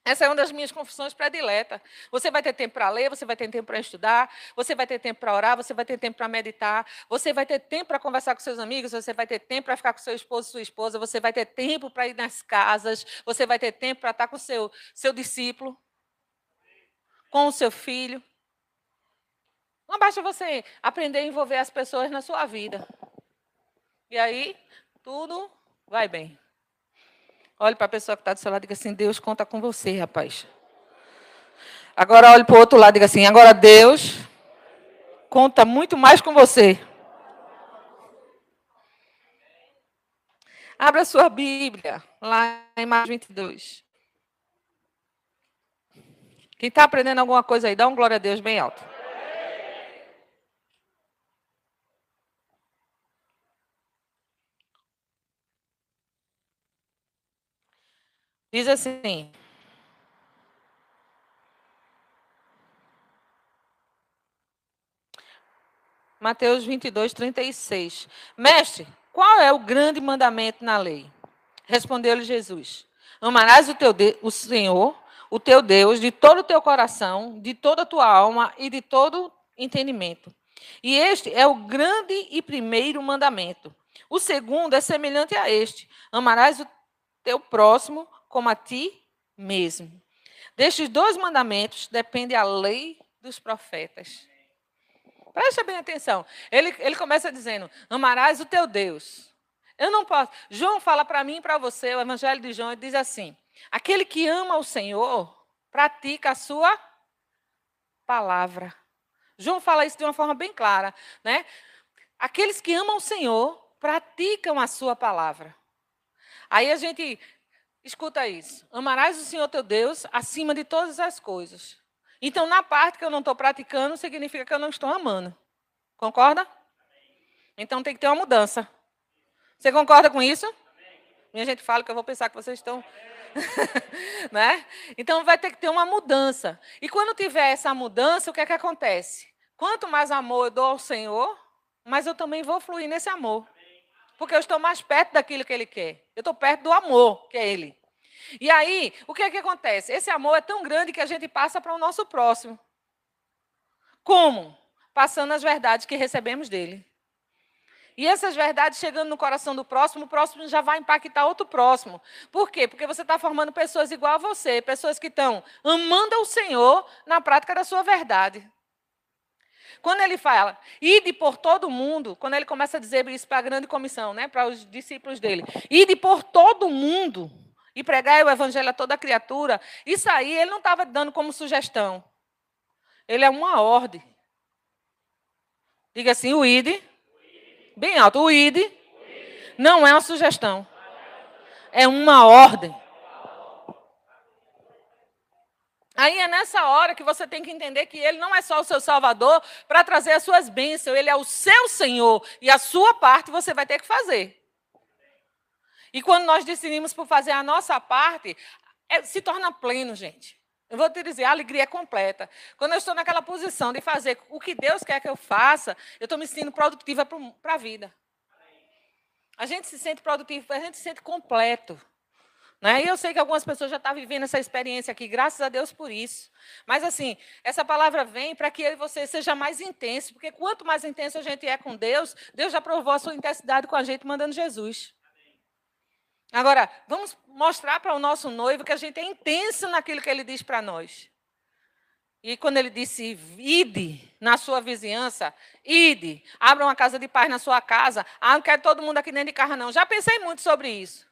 Essa é uma das minhas confissões prediletas. Você vai ter tempo para ler, você vai ter tempo para estudar, você vai ter tempo para orar, você vai ter tempo para meditar, você vai ter tempo para conversar com seus amigos, você vai ter tempo para ficar com seu esposo, sua esposa, você vai ter tempo para ir nas casas, você vai ter tempo para estar com seu, seu discípulo, com o seu filho. Não basta você aprender a envolver as pessoas na sua vida. E aí, tudo vai bem. Olhe para a pessoa que está do seu lado e diga assim: Deus conta com você, rapaz. Agora olhe para o outro lado e diga assim: agora Deus conta muito mais com você. Abra sua Bíblia, lá em Marcos 22. Quem está aprendendo alguma coisa aí, dá um glória a Deus bem alto. Diz assim: Mateus 22, 36. Mestre, qual é o grande mandamento na lei? Respondeu-lhe Jesus: Amarás o, teu de o Senhor, o teu Deus, de todo o teu coração, de toda a tua alma e de todo entendimento. E este é o grande e primeiro mandamento. O segundo é semelhante a este: amarás o teu próximo como a ti mesmo. Destes dois mandamentos depende a lei dos profetas. Presta bem atenção. Ele, ele começa dizendo: Amarás o teu Deus. Eu não posso. João fala para mim e para você, o Evangelho de João, ele diz assim: Aquele que ama o Senhor, pratica a sua palavra. João fala isso de uma forma bem clara, né? Aqueles que amam o Senhor praticam a sua palavra. Aí a gente escuta isso. Amarás o Senhor teu Deus acima de todas as coisas. Então, na parte que eu não estou praticando, significa que eu não estou amando. Concorda? Então tem que ter uma mudança. Você concorda com isso? Minha gente fala que eu vou pensar que vocês estão. né? Então vai ter que ter uma mudança. E quando tiver essa mudança, o que é que acontece? Quanto mais amor eu dou ao Senhor, mais eu também vou fluir nesse amor. Porque eu estou mais perto daquilo que Ele quer. Eu estou perto do amor, que é Ele. E aí, o que é que acontece? Esse amor é tão grande que a gente passa para o nosso próximo. Como? Passando as verdades que recebemos dele. E essas verdades chegando no coração do próximo, o próximo já vai impactar outro próximo. Por quê? Porque você está formando pessoas igual a você, pessoas que estão amando o Senhor na prática da sua verdade. Quando ele fala, ide por todo mundo, quando ele começa a dizer isso para a grande comissão, né, para os discípulos dele, ide por todo mundo e pregar o evangelho a toda criatura, isso aí ele não estava dando como sugestão. Ele é uma ordem. Diga assim, o ide, bem alto, o ide não é uma sugestão. É uma ordem. Aí é nessa hora que você tem que entender que Ele não é só o seu Salvador para trazer as suas bênçãos, Ele é o seu Senhor e a sua parte você vai ter que fazer. E quando nós decidimos por fazer a nossa parte, é, se torna pleno, gente. Eu vou te dizer, a alegria é completa. Quando eu estou naquela posição de fazer o que Deus quer que eu faça, eu estou me sentindo produtiva para a vida. A gente se sente produtivo, a gente se sente completo. Né? E eu sei que algumas pessoas já estão vivendo essa experiência aqui, graças a Deus por isso. Mas, assim, essa palavra vem para que você seja mais intenso, porque quanto mais intenso a gente é com Deus, Deus já provou a sua intensidade com a gente, mandando Jesus. Agora, vamos mostrar para o nosso noivo que a gente é intenso naquilo que ele diz para nós. E quando ele disse, ide na sua vizinhança, ide, abra uma casa de paz na sua casa. Ah, não quero todo mundo aqui dentro de casa, não. Já pensei muito sobre isso.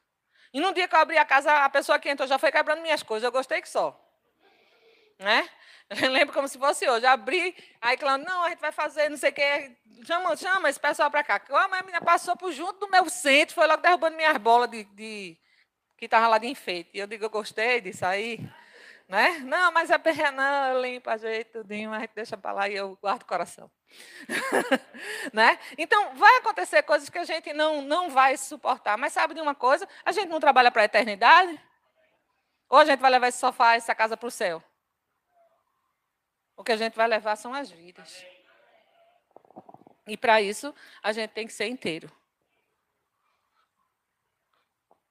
E num dia que eu abri a casa, a pessoa que entrou já foi quebrando minhas coisas. Eu gostei que só. Né? Eu lembro como se fosse hoje. Abri, aí falando, não, a gente vai fazer, não sei o quê. Chama, chama esse pessoal para cá. A menina passou por junto do meu centro, foi logo derrubando minhas bolas de, de que estavam lá de enfeite. E eu digo, eu gostei disso aí. Né? Não, mas é perna, não, eu limpo, ajeito tudinho, mas deixa para lá e eu guardo o coração. né? Então, vai acontecer coisas que a gente não, não vai suportar. Mas sabe de uma coisa? A gente não trabalha para a eternidade? Ou a gente vai levar esse sofá, essa casa para o céu? O que a gente vai levar são as vidas. E para isso, a gente tem que ser inteiro.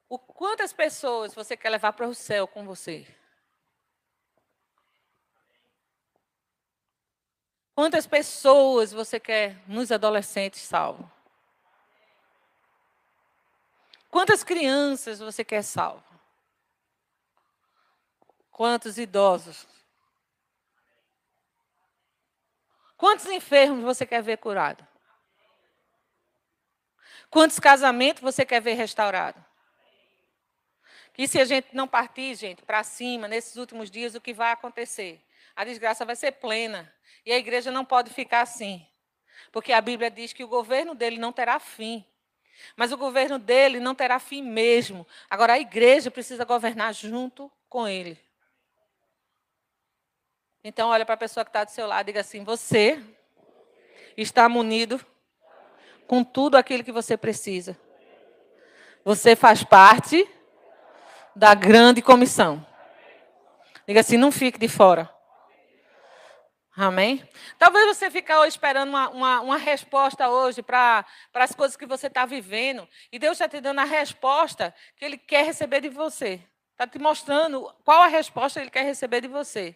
O quantas pessoas você quer levar para o céu com você? Quantas pessoas você quer nos adolescentes salvo? Quantas crianças você quer salvo? Quantos idosos Quantos enfermos você quer ver curado? Quantos casamentos você quer ver restaurado? E se a gente não partir, gente, para cima, nesses últimos dias, o que vai acontecer? A desgraça vai ser plena. E a igreja não pode ficar assim. Porque a Bíblia diz que o governo dele não terá fim. Mas o governo dele não terá fim mesmo. Agora, a igreja precisa governar junto com ele. Então, olha para a pessoa que está do seu lado e diga assim: você está munido com tudo aquilo que você precisa. Você faz parte da grande comissão. Diga assim: não fique de fora. Amém? Talvez você fique esperando uma, uma, uma resposta hoje para as coisas que você está vivendo. E Deus está te dando a resposta que Ele quer receber de você. Está te mostrando qual a resposta Ele quer receber de você.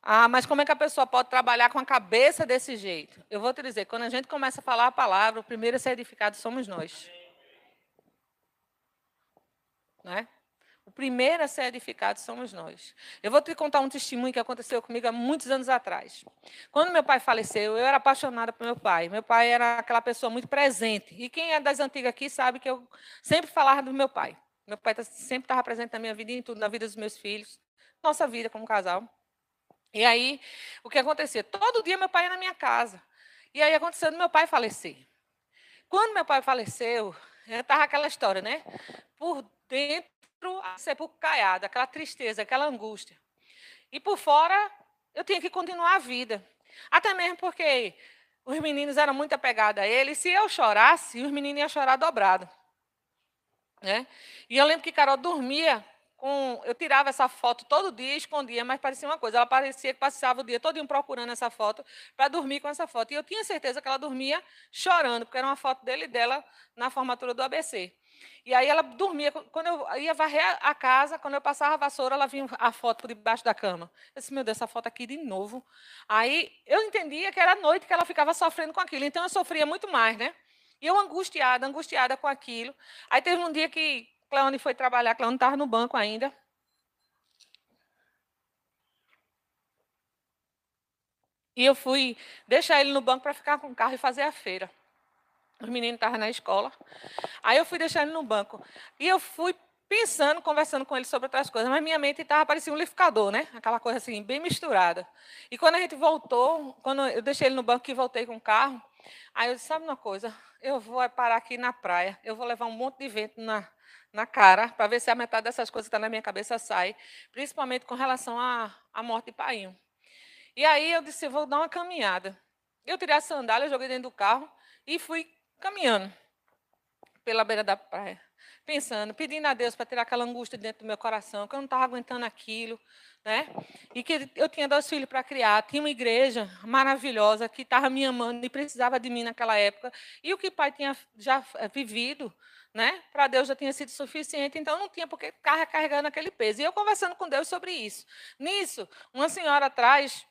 Ah, mas como é que a pessoa pode trabalhar com a cabeça desse jeito? Eu vou te dizer, quando a gente começa a falar a palavra, o primeiro a ser edificado somos nós. É? O primeiro a ser edificado somos nós. Eu vou te contar um testemunho que aconteceu comigo há muitos anos atrás. Quando meu pai faleceu, eu era apaixonada por meu pai. Meu pai era aquela pessoa muito presente. E quem é das antigas aqui sabe que eu sempre falava do meu pai. Meu pai tá, sempre estava presente na minha vida e em tudo, na vida dos meus filhos, nossa vida como casal. E aí, o que acontecia? Todo dia meu pai ia na minha casa. E aí aconteceu meu pai falecer. Quando meu pai faleceu, estava aquela história, né? Por dentro a sepulcro caiado, aquela tristeza, aquela angústia. E por fora, eu tinha que continuar a vida. Até mesmo porque os meninos eram muito apegados a ele. E se eu chorasse, os meninos iam chorar dobrado. Né? E eu lembro que Carol dormia com. Eu tirava essa foto todo dia, escondia, mas parecia uma coisa. Ela parecia que passava o dia todo procurando essa foto para dormir com essa foto. E eu tinha certeza que ela dormia chorando, porque era uma foto dele e dela na formatura do ABC. E aí ela dormia. Quando eu ia varrer a casa, quando eu passava a vassoura, ela vinha a foto por debaixo da cama. Eu disse, meu Deus, essa foto aqui de novo. Aí eu entendia que era noite que ela ficava sofrendo com aquilo. Então eu sofria muito mais, né? E eu angustiada, angustiada com aquilo. Aí teve um dia que Cleone foi trabalhar, Cleone estava no banco ainda. E eu fui deixar ele no banco para ficar com o carro e fazer a feira. Os meninos estavam na escola. Aí eu fui deixar ele no banco. E eu fui pensando, conversando com ele sobre outras coisas, mas minha mente estava parecendo um liquidificador, né? Aquela coisa assim, bem misturada. E quando a gente voltou, quando eu deixei ele no banco e voltei com o carro, aí eu disse, sabe uma coisa? Eu vou parar aqui na praia, eu vou levar um monte de vento na, na cara, para ver se a metade dessas coisas que estão tá na minha cabeça sai, principalmente com relação à, à morte de pai. E aí eu disse, vou dar uma caminhada. Eu tirei a sandália, joguei dentro do carro e fui caminhando pela beira da praia, pensando, pedindo a Deus para tirar aquela angústia dentro do meu coração, que eu não estava aguentando aquilo, né? E que eu tinha dois filhos para criar, tinha uma igreja maravilhosa que estava me amando e precisava de mim naquela época, e o que o pai tinha já eh, vivido, né? Para Deus já tinha sido suficiente, então não tinha por que ficar carregando aquele peso. E eu conversando com Deus sobre isso. Nisso, uma senhora atrás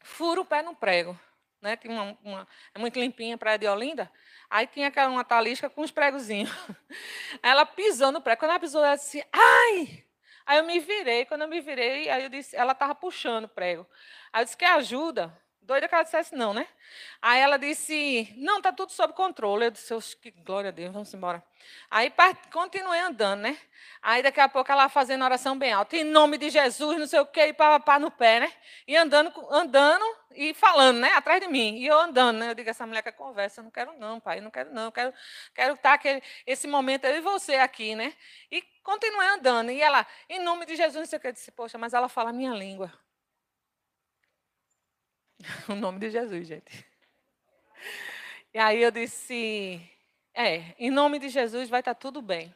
fura o pé no prego né? Tinha uma, uma, é muito limpinha, praia de Olinda. Aí tinha aquela uma talisca com uns pregozinhos. Ela pisou no prego. Quando ela pisou, ela disse, ai! Aí eu me virei. Quando eu me virei, aí eu disse, ela estava puxando o prego. Aí eu disse, quer ajuda? Doida que ela dissesse não, né? Aí ela disse, não, está tudo sob controle. Eu disse, que glória a Deus, vamos embora. Aí continuei andando, né? Aí daqui a pouco ela fazendo oração bem alta, em nome de Jesus, não sei o quê, e pá, no pé, né? E andando, andando e falando, né? Atrás de mim. E eu andando, né? Eu digo, essa mulher quer conversa, eu não quero não, pai, não quero não, quero, quero estar aquele, esse momento eu e você aqui, né? E continuei andando. E ela, em nome de Jesus, não sei o que, eu disse, poxa, mas ela fala a minha língua. o nome de Jesus, gente. E aí eu disse, é, em nome de Jesus vai estar tudo bem.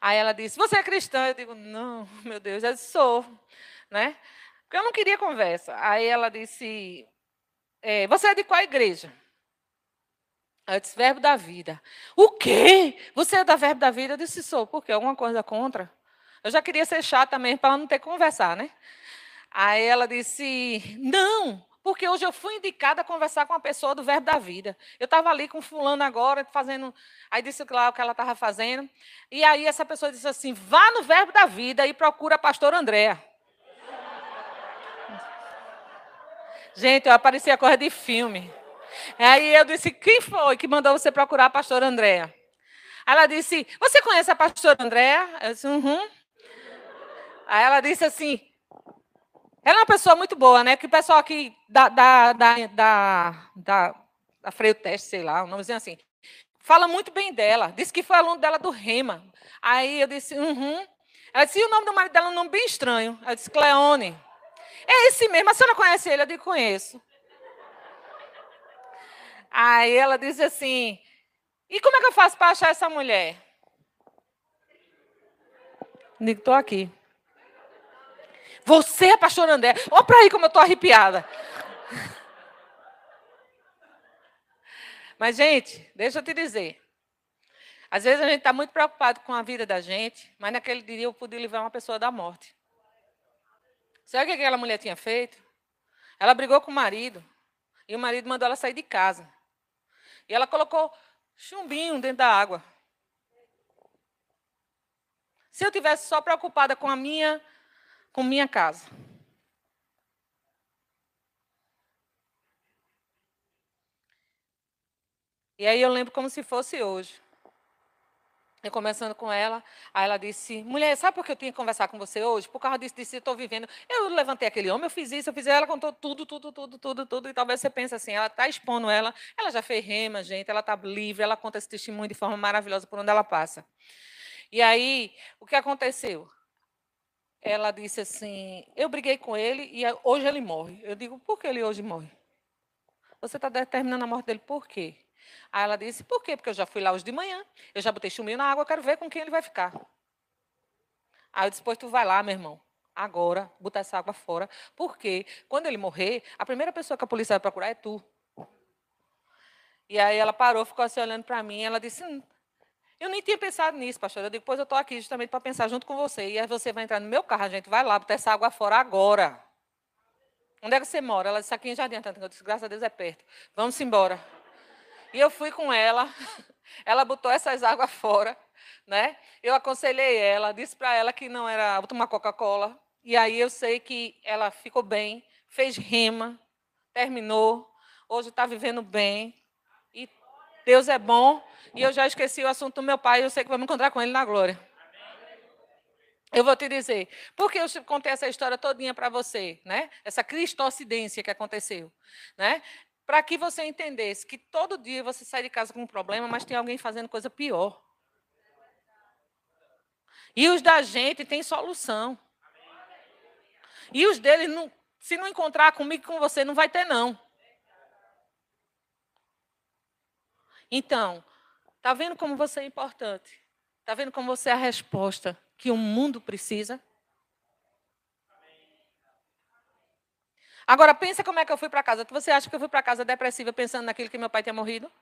Aí ela disse, você é cristã? Eu digo, não, meu Deus, eu sou, né? Porque eu não queria conversa. Aí ela disse, é, você é de qual igreja? Eu disse, verbo da vida. O quê? Você é da verbo da vida? Eu disse, sou. Por quê? Alguma coisa contra? Eu já queria ser chata mesmo, para não ter que conversar, né? Aí ela disse, não, porque hoje eu fui indicada a conversar com uma pessoa do Verbo da Vida. Eu estava ali com fulano agora, fazendo. Aí disse lá o que ela estava fazendo. E aí essa pessoa disse assim: vá no Verbo da Vida e procura a pastora Andréa. Gente, eu aparecia coisa de filme. Aí eu disse: quem foi que mandou você procurar a pastora Andréa? Ela disse: Você conhece a pastora Andréa? Eu disse: Uhum. Aí ela disse assim: ela é uma pessoa muito boa, né? Que o pessoal aqui da, da, da, da, da, da Freio Teste, sei lá, um nomezinho assim, fala muito bem dela. Disse que foi aluno dela do Rema. Aí eu disse, uhum. Ela disse, e o nome do marido dela é um nome bem estranho. Ela disse, Cleone. É esse mesmo, a senhora conhece ele? Eu disse, conheço. Aí ela disse assim, e como é que eu faço para achar essa mulher? Digo, estou aqui. Você é pastor André. Olha para aí como eu estou arrepiada. Mas, gente, deixa eu te dizer. Às vezes a gente está muito preocupado com a vida da gente, mas naquele dia eu podia livrar uma pessoa da morte. Sabe o que aquela mulher tinha feito? Ela brigou com o marido. E o marido mandou ela sair de casa. E ela colocou chumbinho dentro da água. Se eu tivesse só preocupada com a minha, com minha casa. E aí eu lembro como se fosse hoje. Eu começando com ela, aí ela disse: Mulher, sabe por que eu tinha que conversar com você hoje? Por causa disso, disso, eu estou vivendo. Eu levantei aquele homem, eu fiz isso, eu fiz. Ela contou tudo, tudo, tudo, tudo, tudo. E talvez você pense assim: ela está expondo ela. Ela já fez rema, gente, ela está livre, ela conta esse testemunho de forma maravilhosa por onde ela passa. E aí, o que aconteceu? Ela disse assim: Eu briguei com ele e hoje ele morre. Eu digo: Por que ele hoje morre? Você está determinando a morte dele por quê? Aí ela disse, por quê? Porque eu já fui lá hoje de manhã, eu já botei chuminho na água, quero ver com quem ele vai ficar. Aí eu disse, pois tu vai lá, meu irmão, agora, botar essa água fora, porque quando ele morrer, a primeira pessoa que a polícia vai procurar é tu. E aí ela parou, ficou assim olhando para mim, ela disse, hum, eu nem tinha pensado nisso, pastor. Eu digo, pois eu estou aqui justamente para pensar junto com você. E aí você vai entrar no meu carro, a gente vai lá, botar essa água fora agora. Onde é que você mora? Ela disse, aqui em Jardim Antônio. Eu disse, graças a Deus é perto. Vamos embora. E eu fui com ela, ela botou essas águas fora, né? Eu aconselhei ela, disse para ela que não era tomar Coca-Cola. E aí eu sei que ela ficou bem, fez rima, terminou, hoje está vivendo bem. Deus é bom. E eu já esqueci o assunto do meu pai, eu sei que vou me encontrar com ele na glória. Eu vou te dizer, porque eu contei essa história todinha para você, né? Essa cristocidência que aconteceu, né? para que você entendesse que todo dia você sai de casa com um problema, mas tem alguém fazendo coisa pior. E os da gente tem solução. E os deles, não, se não encontrar comigo com você, não vai ter, não. Então, está vendo como você é importante? Está vendo como você é a resposta que o mundo precisa? Agora, pensa como é que eu fui para casa. Você acha que eu fui para casa depressiva pensando naquilo que meu pai tinha morrido?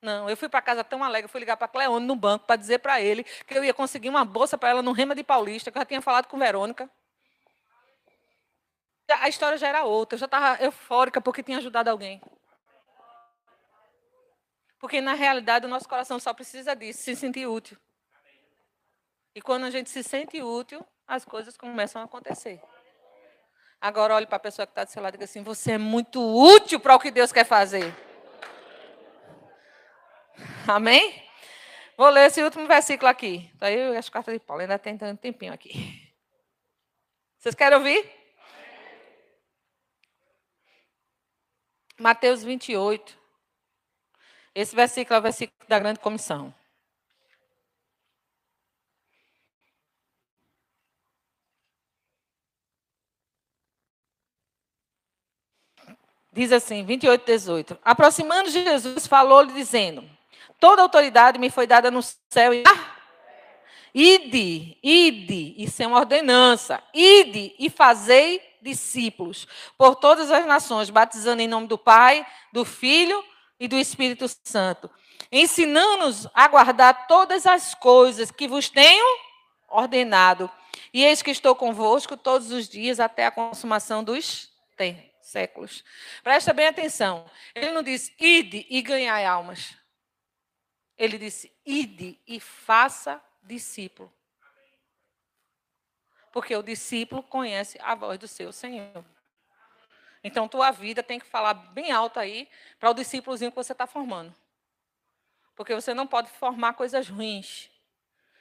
Não, eu fui para casa tão alegre, fui ligar para Cleone no banco para dizer para ele que eu ia conseguir uma bolsa para ela no Rema de Paulista, que eu já tinha falado com Verônica. A história já era outra, eu já estava eufórica porque tinha ajudado alguém. Porque, na realidade, o nosso coração só precisa disso, se sentir útil. E quando a gente se sente útil, as coisas começam a acontecer. Agora olhe para a pessoa que está do seu lado e diga assim: você é muito útil para o que Deus quer fazer. Amém? Vou ler esse último versículo aqui. Está aí as cartas de Paulo, ainda tem um tempinho aqui. Vocês querem ouvir? Mateus 28. Esse versículo é o versículo da grande comissão. Diz assim, 28, 18. Aproximando Jesus, falou-lhe, dizendo: Toda autoridade me foi dada no céu e. Ah! Ide, ide, isso é uma ordenança. Ide e fazei discípulos por todas as nações, batizando em nome do Pai, do Filho e do Espírito Santo, ensinando-nos a guardar todas as coisas que vos tenho ordenado. E eis que estou convosco todos os dias até a consumação dos séculos. Presta bem atenção. Ele não disse, ide e ganhai almas. Ele disse, ide e faça discípulo. Porque o discípulo conhece a voz do seu Senhor. Então, tua vida tem que falar bem alto aí para o discípulozinho que você está formando. Porque você não pode formar coisas ruins.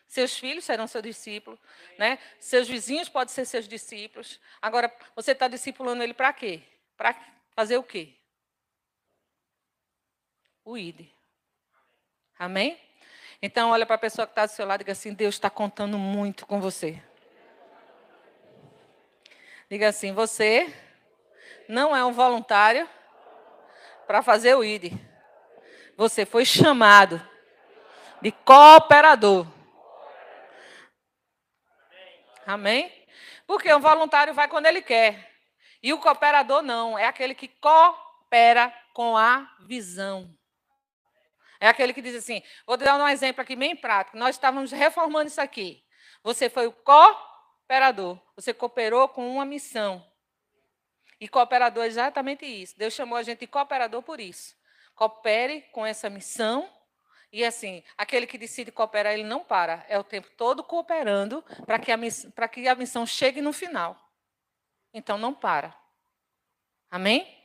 Seus filhos serão seu discípulo, né? Seus vizinhos podem ser seus discípulos. Agora, você está discipulando ele para quê? Para fazer o quê? O ID. Amém? Então, olha para a pessoa que está do seu lado e diga assim: Deus está contando muito com você. Diga assim: você não é um voluntário para fazer o ID. Você foi chamado de cooperador. Amém? Porque o voluntário vai quando ele quer. E o cooperador não, é aquele que coopera com a visão. É aquele que diz assim: vou dar um exemplo aqui bem prático. Nós estávamos reformando isso aqui. Você foi o cooperador. Você cooperou com uma missão. E cooperador é exatamente isso. Deus chamou a gente de cooperador por isso. Coopere com essa missão. E assim, aquele que decide cooperar, ele não para. É o tempo todo cooperando para que, a, que a missão chegue no final. Então não para. Amém?